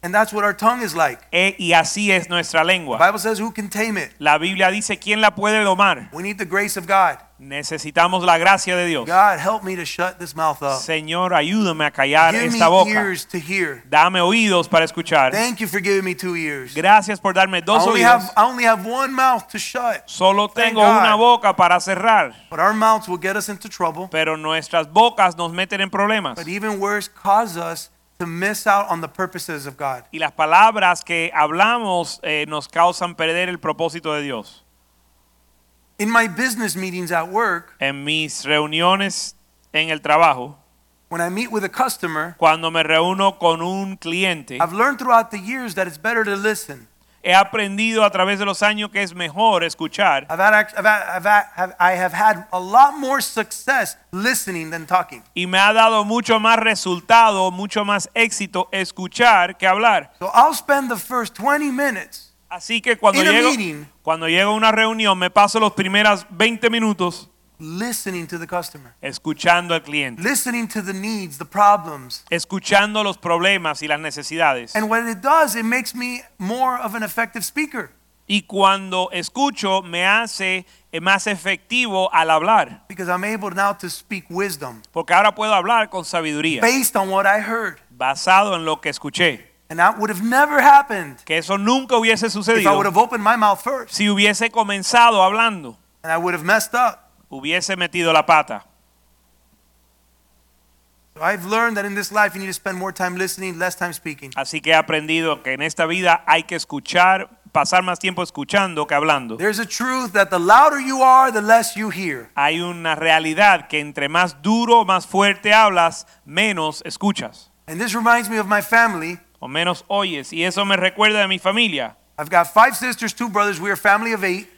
And that's what our tongue is like. E- y así es nuestra The. Bible says, Who can tame it? La Biblia dice, ¿quién la puede domar? We need the grace of God. Necesitamos la gracia de Dios. God, help me to shut this mouth up. Señor, ayúdame a callar Give me boca. ears to hear. Dame oídos para escuchar. Thank you for giving me two ears. Gracias por darme dos I only oídos. have, I only have one mouth to shut. Solo Thank tengo God. una boca para cerrar. But our mouths will get us into trouble. Pero nuestras bocas nos meten en problemas. But even worse, cause us to miss out on the purposes of God. Y las palabras que hablamos eh, nos causan perder el propósito de Dios. In my business meetings at work, En mis reuniones en el trabajo, when I meet with a customer, cuando me reúno con un cliente, I've learned throughout the years that it's better to listen. He aprendido a través de los años que es mejor escuchar. I've had, act- I've had, I've had, have, I have had a lot more success listening than talking. Y me ha dado mucho más resultado, mucho más éxito escuchar que hablar. So I'll spend the first 20 minutes Así que cuando In a llego, meeting. cuando llego a una reunión me paso los primeros 20 minutos listening to the customer, escuchando al cliente, listening to the needs, the problems. escuchando los problemas y las necesidades. And what it does, it makes me more of an effective speaker Y cuando escucho me hace eh, más efectivo al hablar, because I'm able now to speak wisdom porque ahora puedo hablar con sabiduría, based on what I heard. basado en lo que escuché. And that would have never happened Que eso nunca hubiese sucedido. if I would have opened my mouth first si hubiese comenzado hablando, and I would have messed up. Hubiese metido la pata. I've learned that in this life you need to spend more time listening, less time speaking. Así que he aprendido que en esta vida hay que escuchar, pasar más tiempo escuchando que hablando. There's a truth that the louder you are, the less you hear. Hay una realidad que entre más duro, más fuerte hablas, menos escuchas And this reminds me of my family. o menos oyes. Y eso me recuerda de mi familia. I've got five sisters, two brothers. We're a family of eight.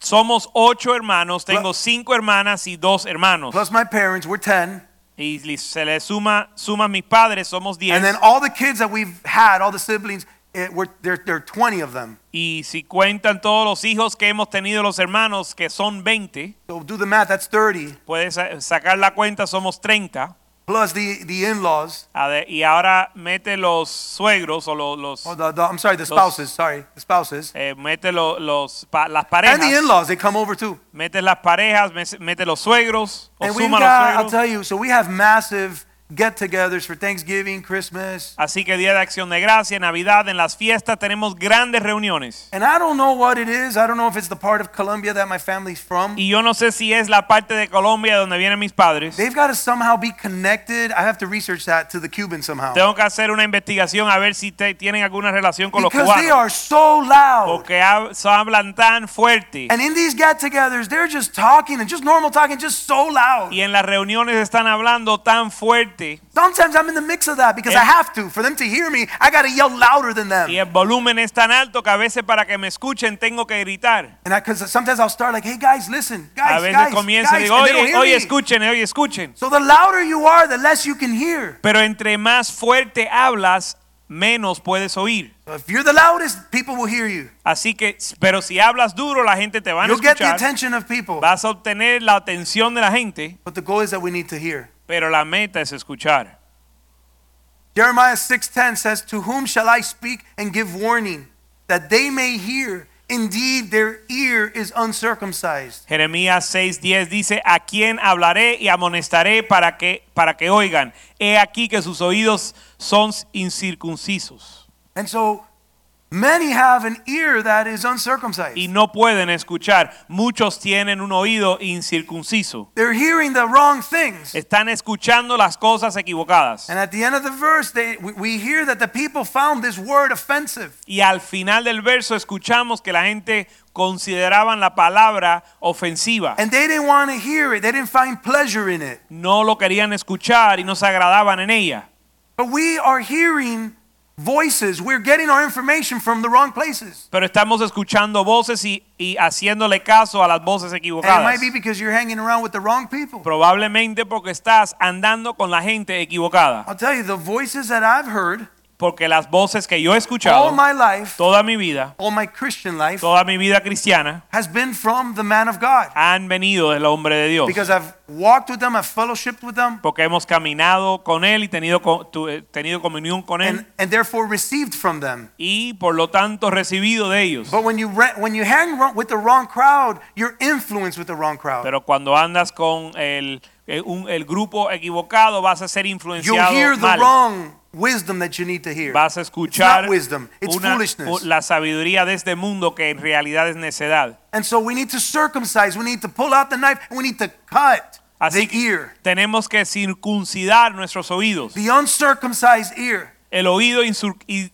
Somos ocho hermanos, tengo cinco hermanas y dos hermanos. Plus my parents, we're 10. Y se le suma, suma mis padres, somos diez. And then all the kids that we've had, all the siblings, it, we're, there, there are 20 of them. Y si cuentan todos los hijos que hemos tenido los hermanos, que son 20, So do the math, that's 30. puedes sa- sacar la cuenta, somos 30. Plus the, the in-laws. Y ahora mete los suegros o lo- los, Oh, the, the, I'm sorry, the spouses. Sorry, the spouses. eh, mete lo- los, pa- las And the in-laws, they come over too. Mete las parejas, mete los suegros, o And suma got, I'll tell you, so we have massive get-togethers for Thanksgiving, Christmas. Así que Día de Acción de Gracia, Navidad, en las fiestas tenemos grandes reuniones. And I don't know what it is. I don't know if it's the part of Colombia that my family's from. Y yo no sé si es la parte de Colombia donde vienen mis padres. They've got to somehow be connected. I have to research that to the Cubans somehow. Tengo que hacer una investigación a ver si te- tienen alguna relación con los cubanos. Because they are so loud. Porque hablan tan fuerte. And in these get-togethers, they're just talking and just normal talking, just so loud. Y en las reuniones están hablando tan fuerte fuerte Sometimes I'm in the mix of that because I eh. have to. For them to hear me, I got to yell louder than them. y el volumen es tan alto que a veces para que me escuchen tengo que gritar. And because sometimes I'll start like, hey guys, listen, A veces guys, comienzo y guys, digo, they don't oye, oye, escuchen, eh, oye, escuchen. So the louder you are, the less you can hear. Pero entre más fuerte hablas, menos puedes oír. If you're the loudest, people will hear you. Así que, pero si hablas duro, la gente te va a You'll get the attention of people. Vas a obtener la atención de la gente, But the goal is that we need to hear. Pero la meta es escuchar. Jeremiah 6:10 says, "To whom shall I speak and give warning, that they may hear? Indeed, their ear is uncircumcised." Jeremías 6:10 dice, ¿a quién hablaré y amonestaré para que, para que oigan? He aquí que sus oídos son incircuncisos And so many have an ear that is uncircumcised. y no pueden escuchar. Muchos tienen un oído incircunciso. They're hearing the wrong things. Están escuchando las cosas equivocadas. And at the end of the verse, they, we, we hear that the people found this word offensive. Y al final del verso escuchamos que la gente consideraban la palabra ofensiva. And they didn't want to hear it. They didn't find pleasure in it. No lo querían escuchar y no se agradaban en ella. But we are hearing voices. We're getting our information from the wrong places. Pero estamos escuchando voces y, y haciéndole caso a las voces And it equivocadas. might be because you're hanging around with the wrong people. Probablemente porque estás andando con la gente equivocada. I'll tell you, the voices that I've heard Porque las voces que yo he all my life, toda mi vida, all my Christian life, toda mi vida cristiana, has been from the man of God. han venido del hombre de Dios. Because I've walked with them, I've fellowshipped with them, Porque hemos caminado con él y tenido, eh, tenido comunión con él. and, and therefore received from them. y por lo tanto recibido de ellos. But when you when you hang with the wrong crowd, you're influenced with the wrong crowd. Pero cuando andas con el, eh, un- el grupo equivocado vas a ser influenciado You'll hear the mal. wrong wisdom that you need to hear. Vas a It's escuchar not wisdom, it's una- foolishness. la sabiduría de este mundo que en realidad es necedad. And so we need to circumcise, we need to pull out the knife, and we need to cut Así the ear, Tenemos que circuncidar nuestros oídos. the uncircumcised ear. El oído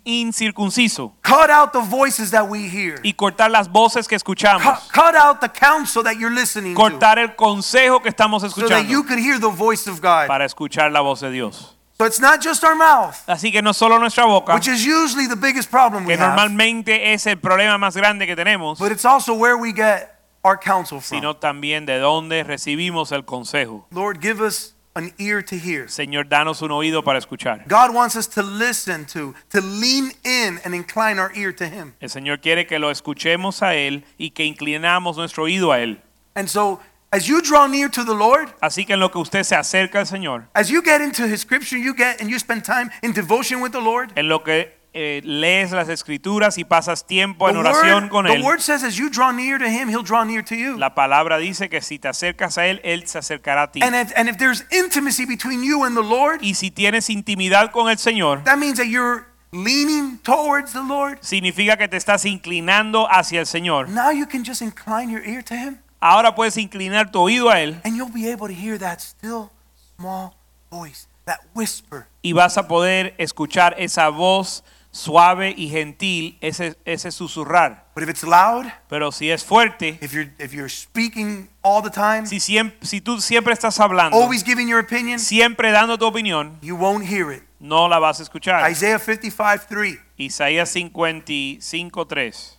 incircunciso. Cut out the voices that we hear. Y cortar las voces que escuchamos. cut out the counsel that you're listening to Cortar el consejo que estamos so that you escuchando. could hear the voice of God. Para escuchar la voz de Dios. So it's not just our mouth, Así que no solo nuestra boca. which is usually the biggest problem we que have, normalmente es el problema más grande que tenemos, but it's also where we get our counsel from. sino también de dónde recibimos el consejo. Lord, give us an ear to hear. Señor, danos un oído para escuchar. God wants us to listen to, to lean in and incline our ear to Him. El Señor quiere que lo escuchemos a Él y que inclinamos nuestro oído a Él. And so, as you draw near to the Lord, Así que en lo que usted se acerca al Señor, as you get into His Scripture, you get and you spend time in devotion with the Lord. en lo que eh, lees las escrituras y pasas tiempo en oración con the Él, word says, as you draw near to Him, He'll draw near to you. la palabra dice que si te acercas a Él, Él se acercará a ti. And if, and if there's intimacy between you and the Lord, Y si tienes intimidad con el Señor, that means that you're leaning towards the Lord. significa que te estás inclinando hacia el Señor. Now you can just incline your ear to Him, Ahora puedes inclinar tu oído a Él and you'll be able to hear that still small voice, that whisper. y vas a poder escuchar esa voz suave y gentil, ese, ese susurrar. But if it's loud, Pero si es fuerte, if you're if you're speaking all the time, si, tú siempre estás hablando, always giving your opinion, siempre dando tu opinión, you won't hear it. no la vas a escuchar. Isaiah 55 3. Isaías 55, 3.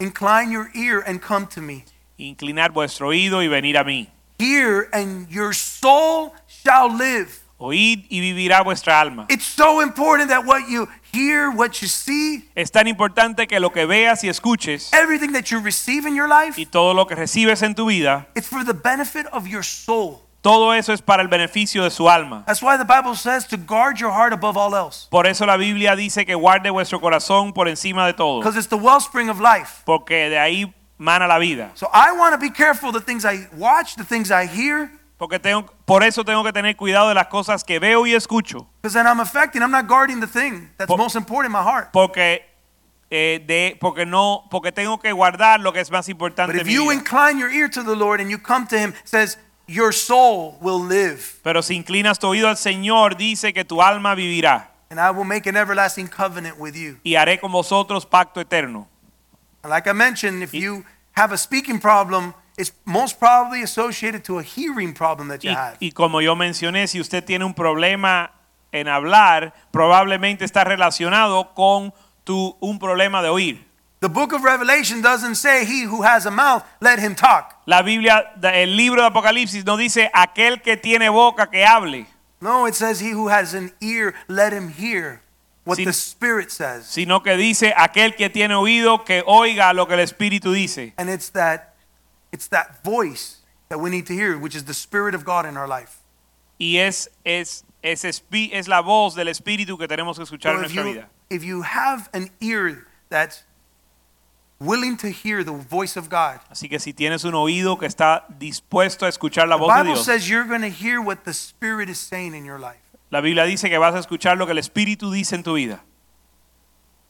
Incline your ear and come to me. Inclinar vuestro oído y venir a mí. Hear, and your soul shall live. Oíd y vivirá vuestra alma. It's so important that what you hear, what you see, Es tan importante que lo que veas y escuches everything that you receive in your life, y todo lo que recibes en tu vida, it's for the benefit of your soul. todo eso es para el beneficio de su alma. That's why the Bible says to guard your heart above all else. Por eso la Biblia dice que guarde vuestro corazón por encima de todo, Because it's the wellspring of life. porque de ahí mana la vida. So I want to be careful the things I watch, the things I hear, Porque tengo, por eso tengo que tener cuidado de las cosas que veo y escucho, because then I'm affecting, I'm not guarding the thing that's most important in my heart. porque eh, de, porque no, porque tengo que guardar lo que es más importante. But if you vida. incline your ear to the Lord and you come to Him, says, your soul will live, Pero si inclinas tu oído al Señor, dice que tu alma vivirá and I will make an everlasting covenant with you. y haré con vosotros pacto eterno. Like I mentioned, if you have a speaking problem, it's most probably associated to a hearing problem that you Y, have. y como yo mencioné, si usted tiene un problema en hablar, probablemente está relacionado con tu, un problema de oír. The book of Revelation doesn't say he who has a mouth, let him talk. La Biblia, el libro de Apocalipsis no dice aquel que tiene boca que hable, No, it says he who has an ear, let him hear what the Spirit says. sino que dice aquel que tiene oído que oiga lo que el Espíritu dice. And it's that it's that voice that we need to hear, which is the Spirit of God in our life. Y es, es, es, es la voz del Espíritu que tenemos que escuchar en So nuestra you, vida. if you have an ear that's willing to hear the voice of God, Así que si tienes un oído que está dispuesto a escuchar la the voz de Dios. Bible says you're going to hear what the Spirit is saying in your life. La Biblia dice que vas a escuchar lo que el Espíritu dice en tu vida.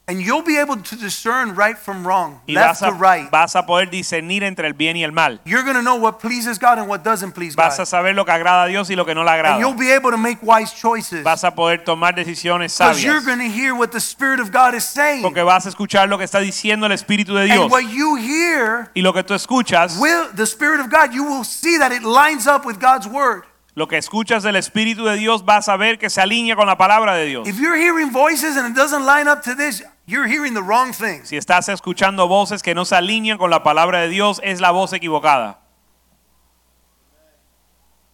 And you'll be able to discern right from wrong, Y left vas a, to right. vas a poder discernir entre el bien y el mal. You're going to know what pleases God and what doesn't please Vas a saber lo que agrada a Dios y lo que no le And you'll agrada. be able to make wise choices. Vas a poder tomar decisiones Because you're sabias. going to hear what the Spirit of God is saying. Porque vas a escuchar lo que está diciendo el Espíritu de Dios. And what you hear, Y lo que tú escuchas, will, the Spirit of God, you will see that it lines up with God's Word. Lo que escuchas del Espíritu de Dios, vas a ver que se alinea con la palabra de Dios. If you're hearing voices and it doesn't line up to this, you're hearing the wrong things. Si estás escuchando voces que no se alinean con la palabra de Dios, es la voz equivocada.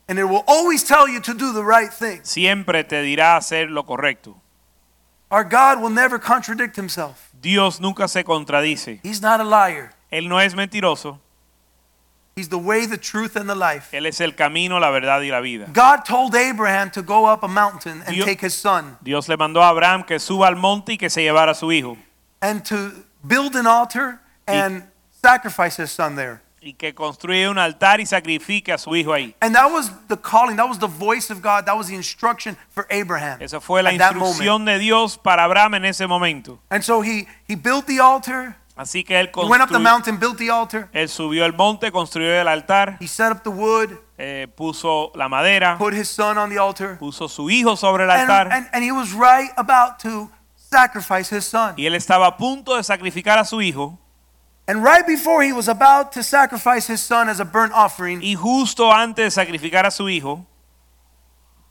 And it will always tell you to do the right thing. Siempre te dirá hacer lo correcto. Our God will never contradict himself. Dios nunca se contradice. He's not a liar. Él no es mentiroso. He's the way, the truth, and the life. Él es el camino, la verdad y la vida. God told Abraham to go up a mountain and Dios- take his son Dios le mandó a Abraham que suba al monte y que se llevara a su hijo. and to build an altar and sacrifice his son there. Y que construya un altar y sacrifique a su hijo ahí. And that was the calling, that was the voice of God, that was the instruction for Abraham. Esa fue la at that moment. instrucción de Dios para Abraham en ese momento. And so he, he built the altar, Así que él, he went up the mountain, built the altar, él subió el monte, construyó el altar, he set up the wood, eh, puso la madera, put his son on the altar, puso su hijo sobre el and, altar and, and he was right about to sacrifice his son. y él estaba a punto de sacrificar a su hijo And right before he was about to sacrifice his son as a burnt offering, y justo antes de sacrificar a su hijo,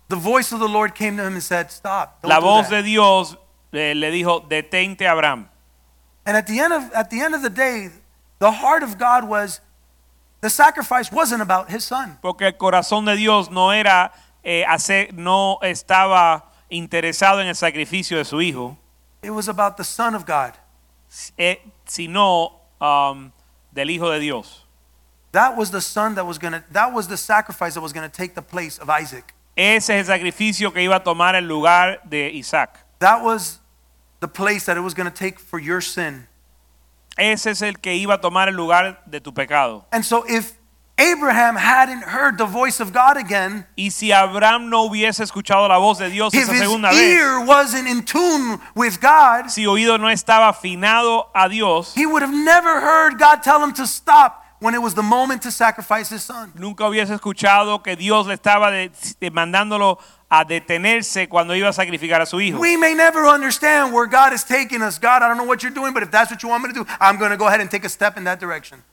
the voice of the Lord came to him and said, Stop. Don't la do voz that." de Dios eh, le dijo, detente Abraham. And at the end of at the end of the day, the heart of God was the sacrifice wasn't about his son. Porque el corazón de Dios no era eh, hacer, no estaba interesado en el sacrificio de su hijo, It was about the son of God. eh, sino um, del hijo de Dios. That was the son that was gonna that was the sacrifice that was gonna take the place of Isaac. Ese es el sacrificio que iba a tomar el lugar de Isaac. That was the place that it was gonna take for your sin. Ese es el que iba a tomar el lugar de tu pecado. And so if Abraham hadn't heard the voice of God again, Y si Abraham no hubiese escuchado la voz de Dios if esa his segunda vez, ear wasn't in tune with God, si oído no estaba afinado a Dios, he would have never heard God tell him to stop when it was the moment to sacrifice his son. nunca hubiese escuchado que Dios le estaba de- demandándolo a detenerse cuando iba a sacrificar a su hijo. We may never understand where God is taking us. God, I don't know what you're doing, but if that's what you want me to do, I'm going to go ahead and take a step in that direction.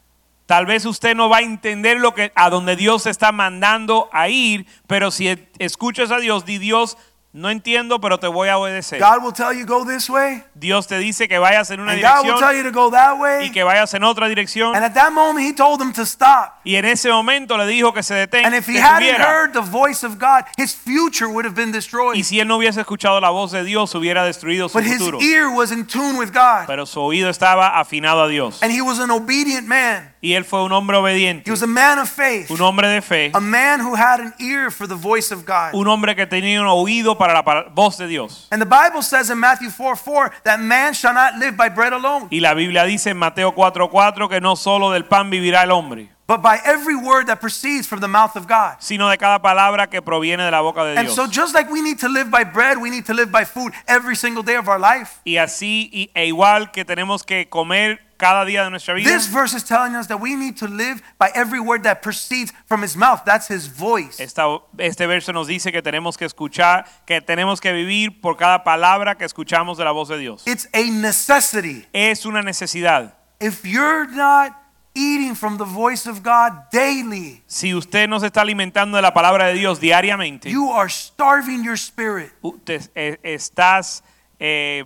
Tal vez usted no va a entender lo que a donde Dios está mandando a ir, pero si escuchas a Dios, di Dios, no entiendo, pero te voy a obedecer. God will tell you go this way, Dios te dice que vayas en una and God will tell dirección you to go that y way. que vayas en otra dirección. And at that moment, He told him to stop. Y en ese momento le dijo que se detenga, And if he hadn't heard the voice of God, his future would have been destroyed. Y si él no hubiese escuchado la voz de Dios, hubiera destruido su But his futuro. ear was in tune with God. Pero su oído estaba afinado a Dios. And he was an obedient man. Y él fue un hombre obediente, He was a man of faith, un hombre de fe, a man who had an ear for the voice of God. un hombre que tenía un oído para la voz de Dios. And the Bible says in Matthew 4 4 that man shall not live by bread alone, Y la Biblia dice en Mateo 4:4 que no solo del pan vivirá el hombre, but by every word that proceeds from the mouth of God. sino de cada palabra que proviene de la boca de Dios. And so, just like we need to live by bread, we need to live by food every single day of our life. Y así y- e igual que tenemos que comer cada día de nuestra vida. This verse is telling us that we need to live by every word that proceeds from his mouth. That's his voice. Esta- este verso nos dice que tenemos que escuchar, que tenemos que vivir por cada palabra que escuchamos de la voz de Dios. It's a necessity. Es una necesidad. If you're not eating from the voice of God daily, Si usted no se está alimentando de la palabra de Dios diariamente, you are starving your spirit. usted, eh, estás, eh,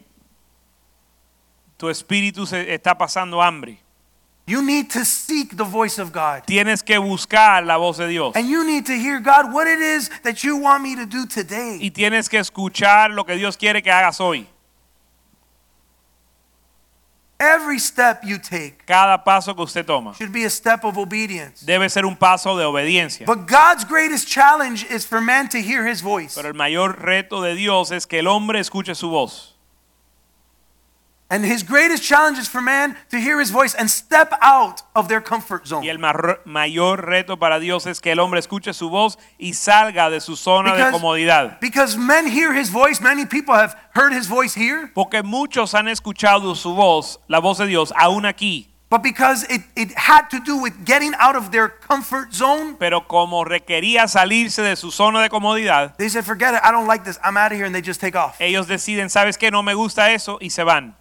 tu espíritu se está pasando hambre. You need to seek the voice of God. Tienes que buscar la voz de Dios. And you need to hear, God, what it is that you want me to do today. Y tienes que escuchar lo que Dios quiere que hagas hoy. Every step you take Cada paso que usted toma should be a step of obedience. debe ser un paso de obediencia. But God's greatest challenge is for man to hear his voice. Pero el mayor reto de Dios es que el hombre escuche su voz. And his greatest challenge is for man to hear his voice and step out of their comfort zone. Y el mayor reto para Dios es que el hombre escuche su voz y salga de su zona de Because- comodidad. Because men hear his voice, many people have heard his voice here, Porque muchos han escuchado su voz, la voz de Dios, aún aquí. but because it, it had to do with getting out of their comfort zone, Pero como requería salirse de su zona de comodidad, they said, Forget it, I don't like this, I'm out of here, and they just take off. ellos deciden, ¿sabes qué? No me gusta eso y se van.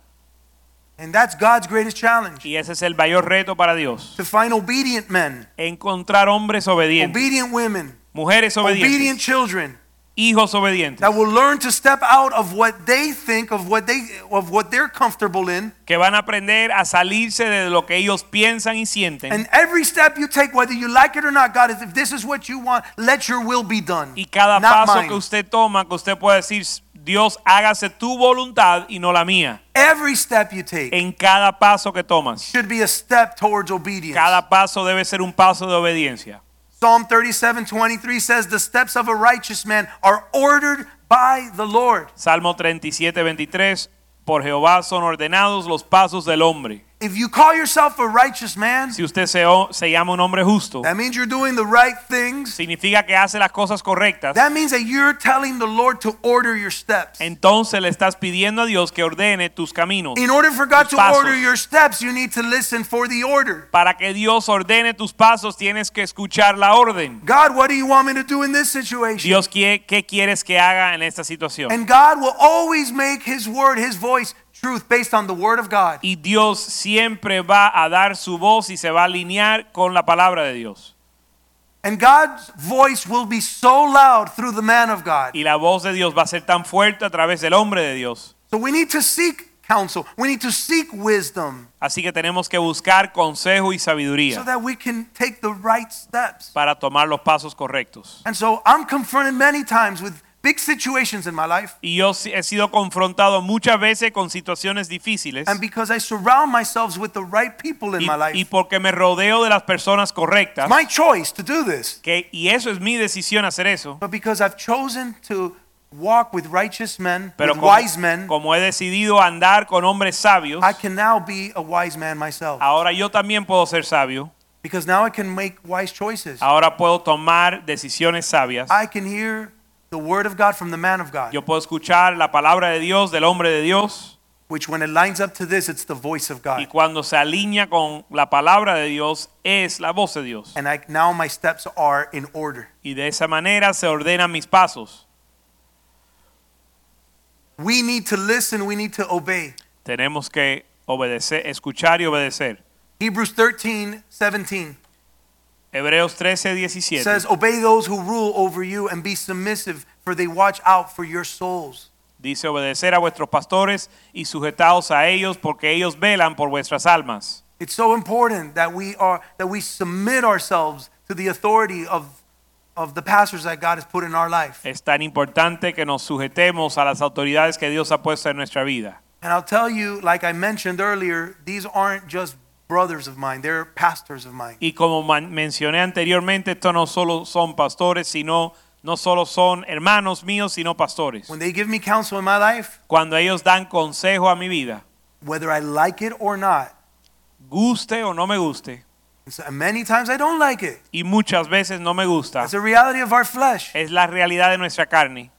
And that's God's greatest challenge Y ese es el mayor reto para Dios. to find obedient men, Encontrar hombres obedientes, obedient women, mujeres obedient obedientes, children hijos obedientes, that will learn to step out of what they think of what they of what they're comfortable in que van a aprender a salirse de lo que ellos piensan y sienten. And every step you take, whether you like it or not, God, is if this is what you want, let your will be done. Y cada paso mine. que usted toma, que usted puede decir, Dios, hágase tu voluntad y no la mía. Every step you take En cada paso que tomas, should be a step towards obedience. cada paso debe ser un paso de obediencia. Psalm 37 23 says, The steps of a righteous man are ordered by the Lord. Salmo 37, 23, por Jehová son ordenados los pasos del hombre. If you call yourself a righteous man, Si usted se, se llama un hombre justo, that means you're doing the right things. significa que hace las cosas correctas. That means that you're telling the Lord to order your steps. Entonces le estás pidiendo a Dios que ordene tus caminos. In order for God to order your steps, you need to listen for the order. Para que Dios ordene tus pasos, tienes que escuchar la orden. God, what do you want me to do in this situation? Dios, ¿qué, qué quieres que haga en esta situación? And God will always make His word, His voice, truth based on the word of God. Y Dios siempre va a dar su voz y se va a alinear con la palabra de Dios. And God's voice will be so loud through the man of God. Y la voz de Dios va a ser tan fuerte a través del hombre de Dios. So we need to seek counsel, we need to seek wisdom Así que tenemos que buscar consejo y so sabiduría that we can take the right steps. para tomar los pasos correctos. And so I'm confronted many times with big situations in my life. Y yo he sido confrontado muchas veces con situaciones difíciles. And because I surround myself with the right people in Y, my y life, porque me rodeo de las personas correctas. my choice to do this. Que, y eso es mi decisión hacer eso. But because I've chosen to walk with righteous men, Pero with como, wise men, como he decidido andar con hombres sabios, I can now be a wise man myself. ahora yo también puedo ser sabio. Because now I can make wise choices. Ahora puedo tomar decisiones sabias. I can hear the word of God from the man of God, Yo puedo escuchar la palabra de Dios, del hombre de Dios. which when it lines up to this, it's the voice of Y God. cuando se alinea con la palabra de Dios, es la voz de Dios. And I, now my steps are in order. Y de esa manera se ordenan mis pasos. We need to listen, we need to obey. Tenemos que obedecer, escuchar y obedecer. Hebrews 13, 17 Hebreos 13, 17. says, Obey those who rule over you and be submissive, for they watch out for your souls. Dice obedecer a vuestros pastores y sujetaos a ellos porque ellos velan por vuestras almas. It's so important that we are that we submit ourselves to the authority of, of the pastors that God has put in our life. Es tan importante que nos sujetemos a las autoridades que Dios ha puesto en nuestra vida. And I'll tell you, like I mentioned earlier, these aren't just brothers of mine, they're pastors of mine. Y como mencioné anteriormente, estos no solo son pastores, sino no solo son hermanos míos, sino pastores. When they give me counsel in my life, Cuando ellos dan consejo a mi vida, whether I like it or not, guste o no me guste, many times I don't like it. y muchas veces no me gusta, It's a reality of our flesh. es la realidad de nuestra carne.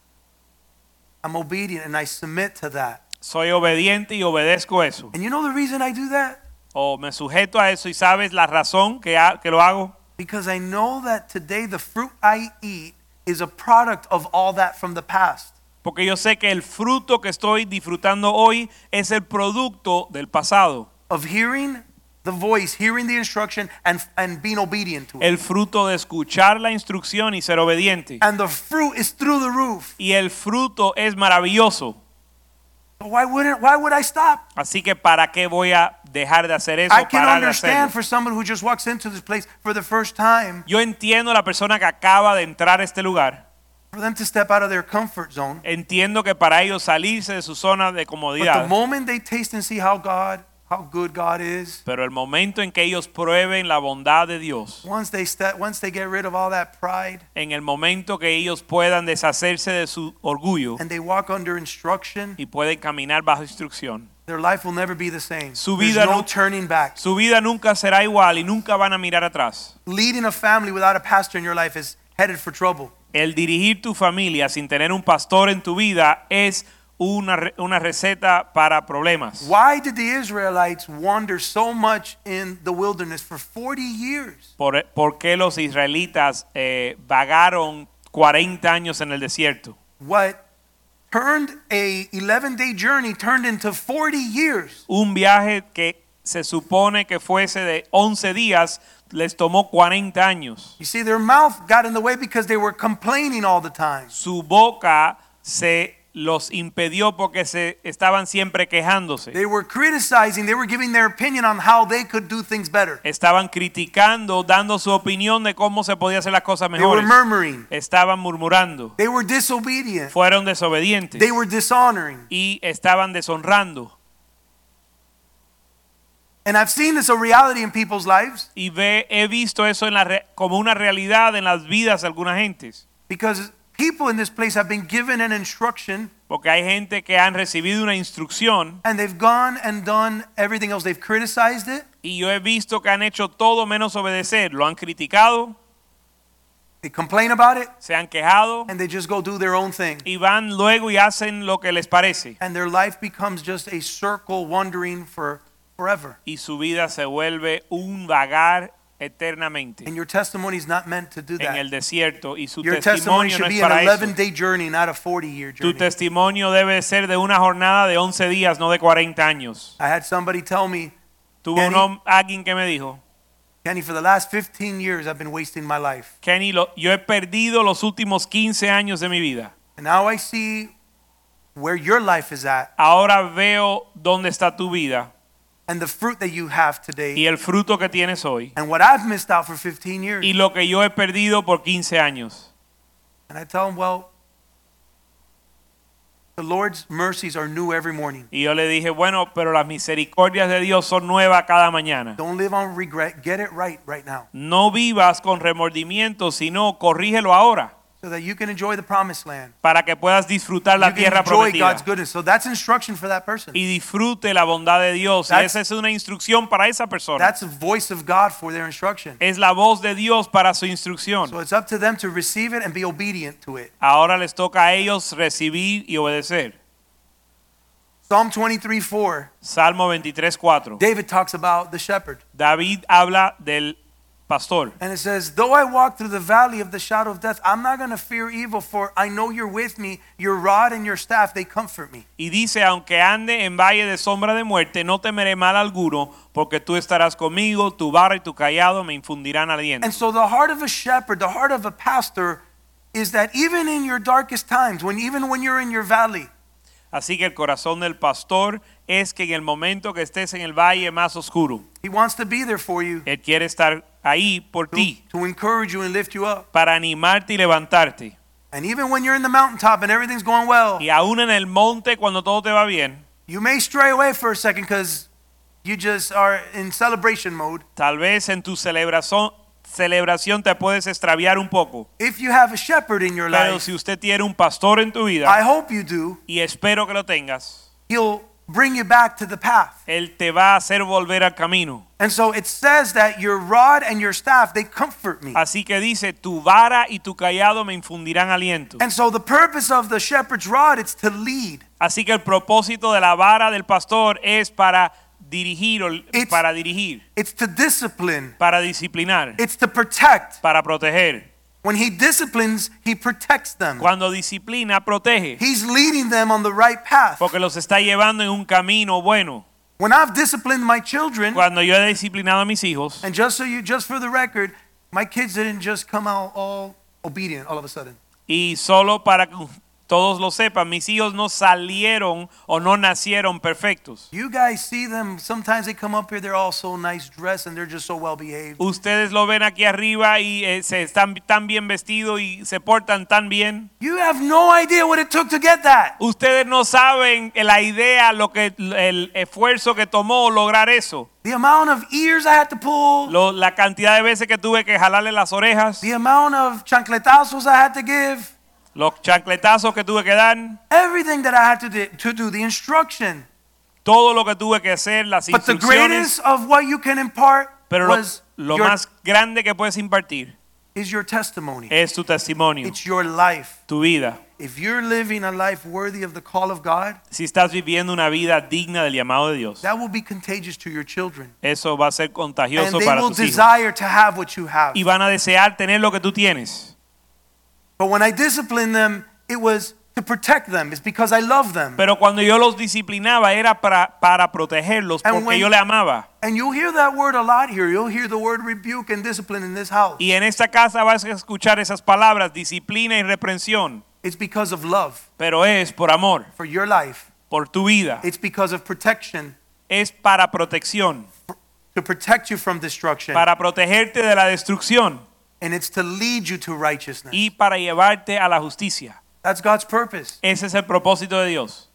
I'm obedient and I submit to that. Soy obediente y obedezco eso. And you know the reason I do that? O me sujeto a eso y sabes la razón que, ha- que lo hago. Because I know that today the fruit I eat is a product of all that from the past. Porque yo sé que el fruto que estoy disfrutando hoy es el producto del pasado. Of hearing the voice, hearing the instruction, and, and being obedient to it. El fruto de escuchar la instrucción y ser obediente. And the fruit is through the roof. Y el fruto es maravilloso. Why wouldn't why would I stop? Así que ¿para qué voy a dejar de hacer eso? I can Parar de understand hacerlo? for someone who just walks into this place for the first time, Yo entiendo a la persona que acaba de entrar a este lugar. for them to step out of their comfort zone. Entiendo que para ellos salirse de su zona de But the comodidad. moment they taste and see how God, how good God is, Pero el momento en que ellos prueben la bondad de Dios, once they step, once they get rid of all that pride en el momento que ellos puedan deshacerse de su orgullo and they walk under instruction, y pueden caminar bajo instrucción, their life will never be the same. Su There's vida no no- turning back. su vida nunca será igual y nunca van a mirar atrás. Leading a family without a pastor in your life is headed for trouble. El dirigir tu familia sin tener un pastor en tu vida es una, una receta para problemas. Why did the Israelites wander so much in the wilderness for 40 years? ¿Por, por qué los israelitas eh, vagaron 40 años en el desierto? What turned a 11-day journey turned into 40 years. Un viaje que se supone que fuese de 11 días les tomó 40 años. You see, their mouth got in the way because they were complaining all the time. Su boca se los impidió porque se estaban siempre quejándose. They were criticizing, they were giving their opinion on how they could do things better. Estaban criticando, dando su opinión de cómo se podía hacer las cosas They were mejores. murmuring. Estaban murmurando. They were disobedient. Fueron desobedientes. They were dishonoring. y estaban deshonrando. And I've seen this a reality in people's lives Y ve, he visto eso en la re- como una realidad en las vidas de algunas gentes. because people in this place have been given an instruction Porque hay gente que han recibido una instrucción and they've gone and done everything else. They've criticized it, y yo he visto que han hecho todo menos obedecer. Lo han criticado, they complain about it, se han quejado and they just go do their own thing. y van luego y hacen lo que les parece. And their life becomes just a circle wandering for forever. Y su vida se vuelve un vagar eternamente And your testimony is not meant to do en el that. desierto. Y su Your testimony testimonio no should es be an eso. 11 day journey, not a 40 year Tu journey. testimonio debe ser de una jornada de 11 días, no de 40 años. I had somebody tell me, Tuve un Kenny- hom- alguien que me dijo, Kenny, for the last 15 years, I've been wasting my life. Kenny, lo- yo he perdido los últimos 15 años de mi vida. And now I see where your life is at Ahora veo dónde está tu vida and the fruit that you have today y el fruto que tienes hoy and what I've missed out for 15 years. y lo que yo he perdido por 15 años. And I tell him, well, the Lord's mercies are new every morning. Y yo le dije, bueno, pero las misericordias de Dios son nuevas cada mañana. Don't live on regret. Get it right right now No vivas con remordimiento, sino corrígelo ahora so that you can enjoy the promised land. para que puedas disfrutar la you tierra enjoy prometida God's goodness. So that's instruction for that person. y disfrute la bondad de Dios. Y That's- esa es una instrucción para esa persona. That's the voice of God for their instruction. Es la voz de Dios para su instrucción. So it's up to them to receive it and be obedient to it. Ahora les toca a ellos recibir y obedecer. Psalm 23 4, Salmo 23:4. David talks about the shepherd. David habla del pastor. And it says, Though I walk through the valley of the shadow of death, I'm not going to fear evil, for I know you're with me. Your rod and your staff, they comfort me. Y dice, aunque ande en valle de sombra de muerte, no temeré mal alguno, porque tú estarás conmigo, tu vara y tu cayado me infundirán aliento. And so the heart of a shepherd, the heart of a pastor, is that even in your darkest times, when even when you're in your valley, Así que el corazón del pastor es que en el momento que estés en el valle más oscuro, he wants to be there for you, Él quiere estar ahí por to, ti, to encourage you and lift you up. para animarte y levantarte. And even when you're in the mountaintop and everything's going well, Y aún en el monte, cuando todo te va bien, you may stray away for a second because you just are in celebration mode. tal vez en tu celebración, celebración te puedes extraviar un poco. If you have a shepherd in your Pero life, si usted tiene un pastor en tu vida, I hope you do, y espero que lo tengas, he'll bring you back to the path. Él te va a hacer volver al camino. And so it says that your rod and your staff, they comfort me. Así que dice, tu vara y tu cayado me infundirán aliento. And so the purpose of the shepherd's rod it's to lead. Así que el propósito de la vara del pastor es para dirigir, o- It's- para dirigir, It's to discipline. para disciplinar, It's to protect. para proteger. When he disciplines, he protects them. Cuando disciplina, protege, He's leading them on the right path. porque los está llevando en un camino bueno. When I've disciplined my children, Cuando yo he disciplinado a mis hijos, and just so you, just for the record, my kids didn't just come out all obedient all of a sudden. y solo para todos lo sepan, mis hijos no salieron o no nacieron perfectos. You guys see them. Sometimes they come up here. They're all so nice dressed, and they're just so well behaved. Ustedes lo ven aquí arriba y eh, se están tan bien vestidos y se portan tan bien. You have no idea what it took to get that. Ustedes no saben la idea, lo que el esfuerzo que tomó lograr eso. The amount of ears I had to pull, Lo- la cantidad de veces que tuve que jalarle las orejas, the amount of chancletazos I had to give, los chancletazos que tuve que dar, everything that I had to do, to do the instruction. todo lo que tuve que hacer, las But the instrucciones. greatest of what you can impart Pero lo, lo your, más grande que puedes impartir is your testimony. es tu testimonio, It's your life. tu vida. If you're living a life worthy of the call of God, Si estás viviendo una vida digna del llamado de Dios, that will be contagious to your children. eso va a ser And contagioso they para will tus hijos. desire to have what you have. Y van a desear tener lo que tú tienes. But when I disciplined them, it was to protect them. It's because I love them. Pero cuando yo los disciplinaba era para, para protegerlos And porque when- yo le amaba. And you'll hear that word a lot here. You'll hear the word rebuke and discipline in this house. Y en esta casa vas a escuchar esas palabras, disciplina y reprensión. It's because of love Pero es por amor, for your life. por tu vida. It's because of protection Es para protección, to protect you from destruction. para protegerte de la destrucción And it's to lead you to righteousness. y para llevarte a la justicia. That's God's purpose. Ese es el propósito de Dios.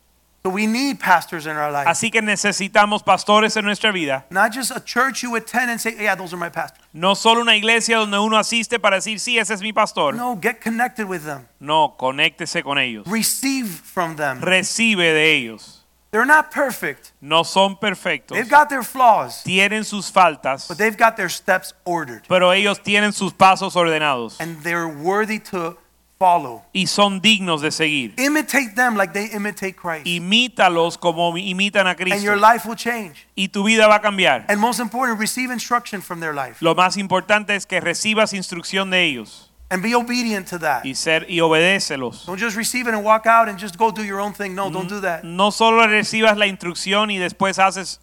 So we need pastors in our life. Así que necesitamos pastores en nuestra vida. Not just a church you attend and say, yeah, those are my pastors. No solo una iglesia donde uno asiste para decir, sí, ese es mi pastor. No, get connected with them. No, conéctese con ellos. Receive from them. Recibe de ellos. They're not perfect. No son perfectos. They've got their flaws, Tienen sus faltas, but they've got their steps ordered. pero ellos tienen sus pasos ordenados And they're worthy to follow. y son dignos de seguir. Imitate them like they imitate Christ. Imítalos como imitan a Cristo. And your life will change. y tu vida va a cambiar. And most important, receive instruction from their life. Lo más importante es que recibas instrucción de ellos And be obedient to that. y ser y obedécelos. Don't just receive it and walk out and just go do your own thing. No, don't do that. No solo recibas la instrucción y después haces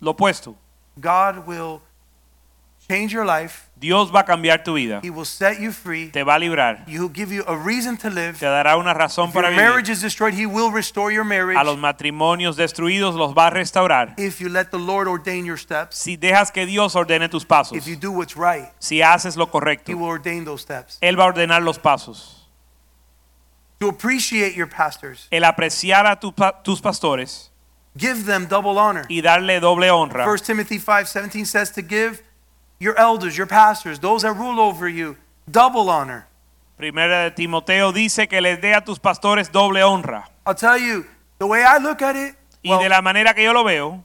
lo opuesto. God will change your life. Dios va a cambiar tu vida. He will set you free. Te va a librar. He will give you a reason to live. Te dará una razón If your para marriage is destroyed, He will restore your marriage. A los matrimonios destruidos los va a restaurar. If you let the Lord ordain your steps. Si dejas que Dios ordene tus pasos. If you do what's right, Si haces lo He will ordain those steps. Él va a ordenar los pasos. To appreciate your pastors, El apreciar a tu tus pastores give them double honor. y darle doble honra. 1 Timothy 5:17 says to give your elders, your pastors, those that rule over you, double honor. Primera de Timoteo dice que les dé a tus pastores doble honra. I'll tell you, the way I look at it, Y well, de la manera que yo lo veo,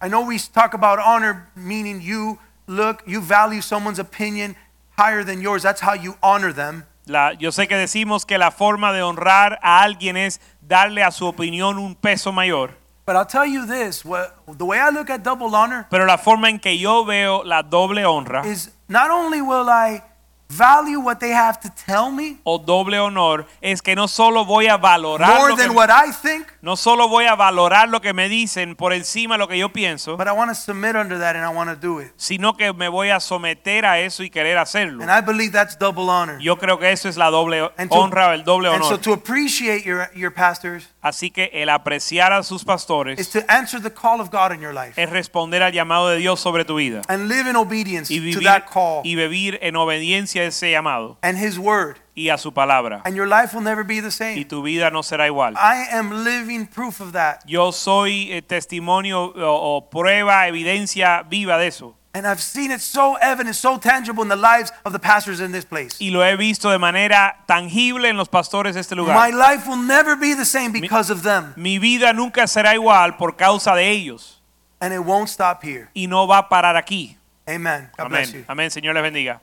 I know we talk about honor meaning you look, you value someone's opinion higher than yours. That's how you honor them. la- yo sé que decimos que la forma de honrar a alguien es darle a su opinión un peso mayor. But I'll tell you this, what, the way I look at double honor Pero la forma en que yo veo la doble honra is not only will I value what they have to tell me o doble honor es que no solo voy a valorar more lo que, than what I think, no solo voy a valorar lo que me dicen por encima de lo que yo pienso, but I want to submit under that and I want to do it. sino que me voy a someter a eso y querer hacerlo. And I believe that's double honor. Yo creo que eso es la doble And to- honra el doble And so honor. to appreciate your, your pastors Así que el apreciar a sus is pastores to answer the call of God in your life es responder al llamado de Dios sobre tu vida and live in obedience y to vivir, that call y vivir en obediencia a ese llamado and His word. Y a su palabra. And your life will never be the Y same. tu vida no será igual. I am living proof of that. Yo soy eh, testimonio o, o prueba, evidencia viva de eso. And I've seen it so evident, so tangible in the lives of the pastors in this place. Y lo he visto de manera tangible en los pastores de este My lugar. life will never be the same because of them. Mi vida nunca será igual por causa de ellos. And it won't stop here. Y no va a parar aquí. Amen. God bless you. Amén. Señor les bendiga.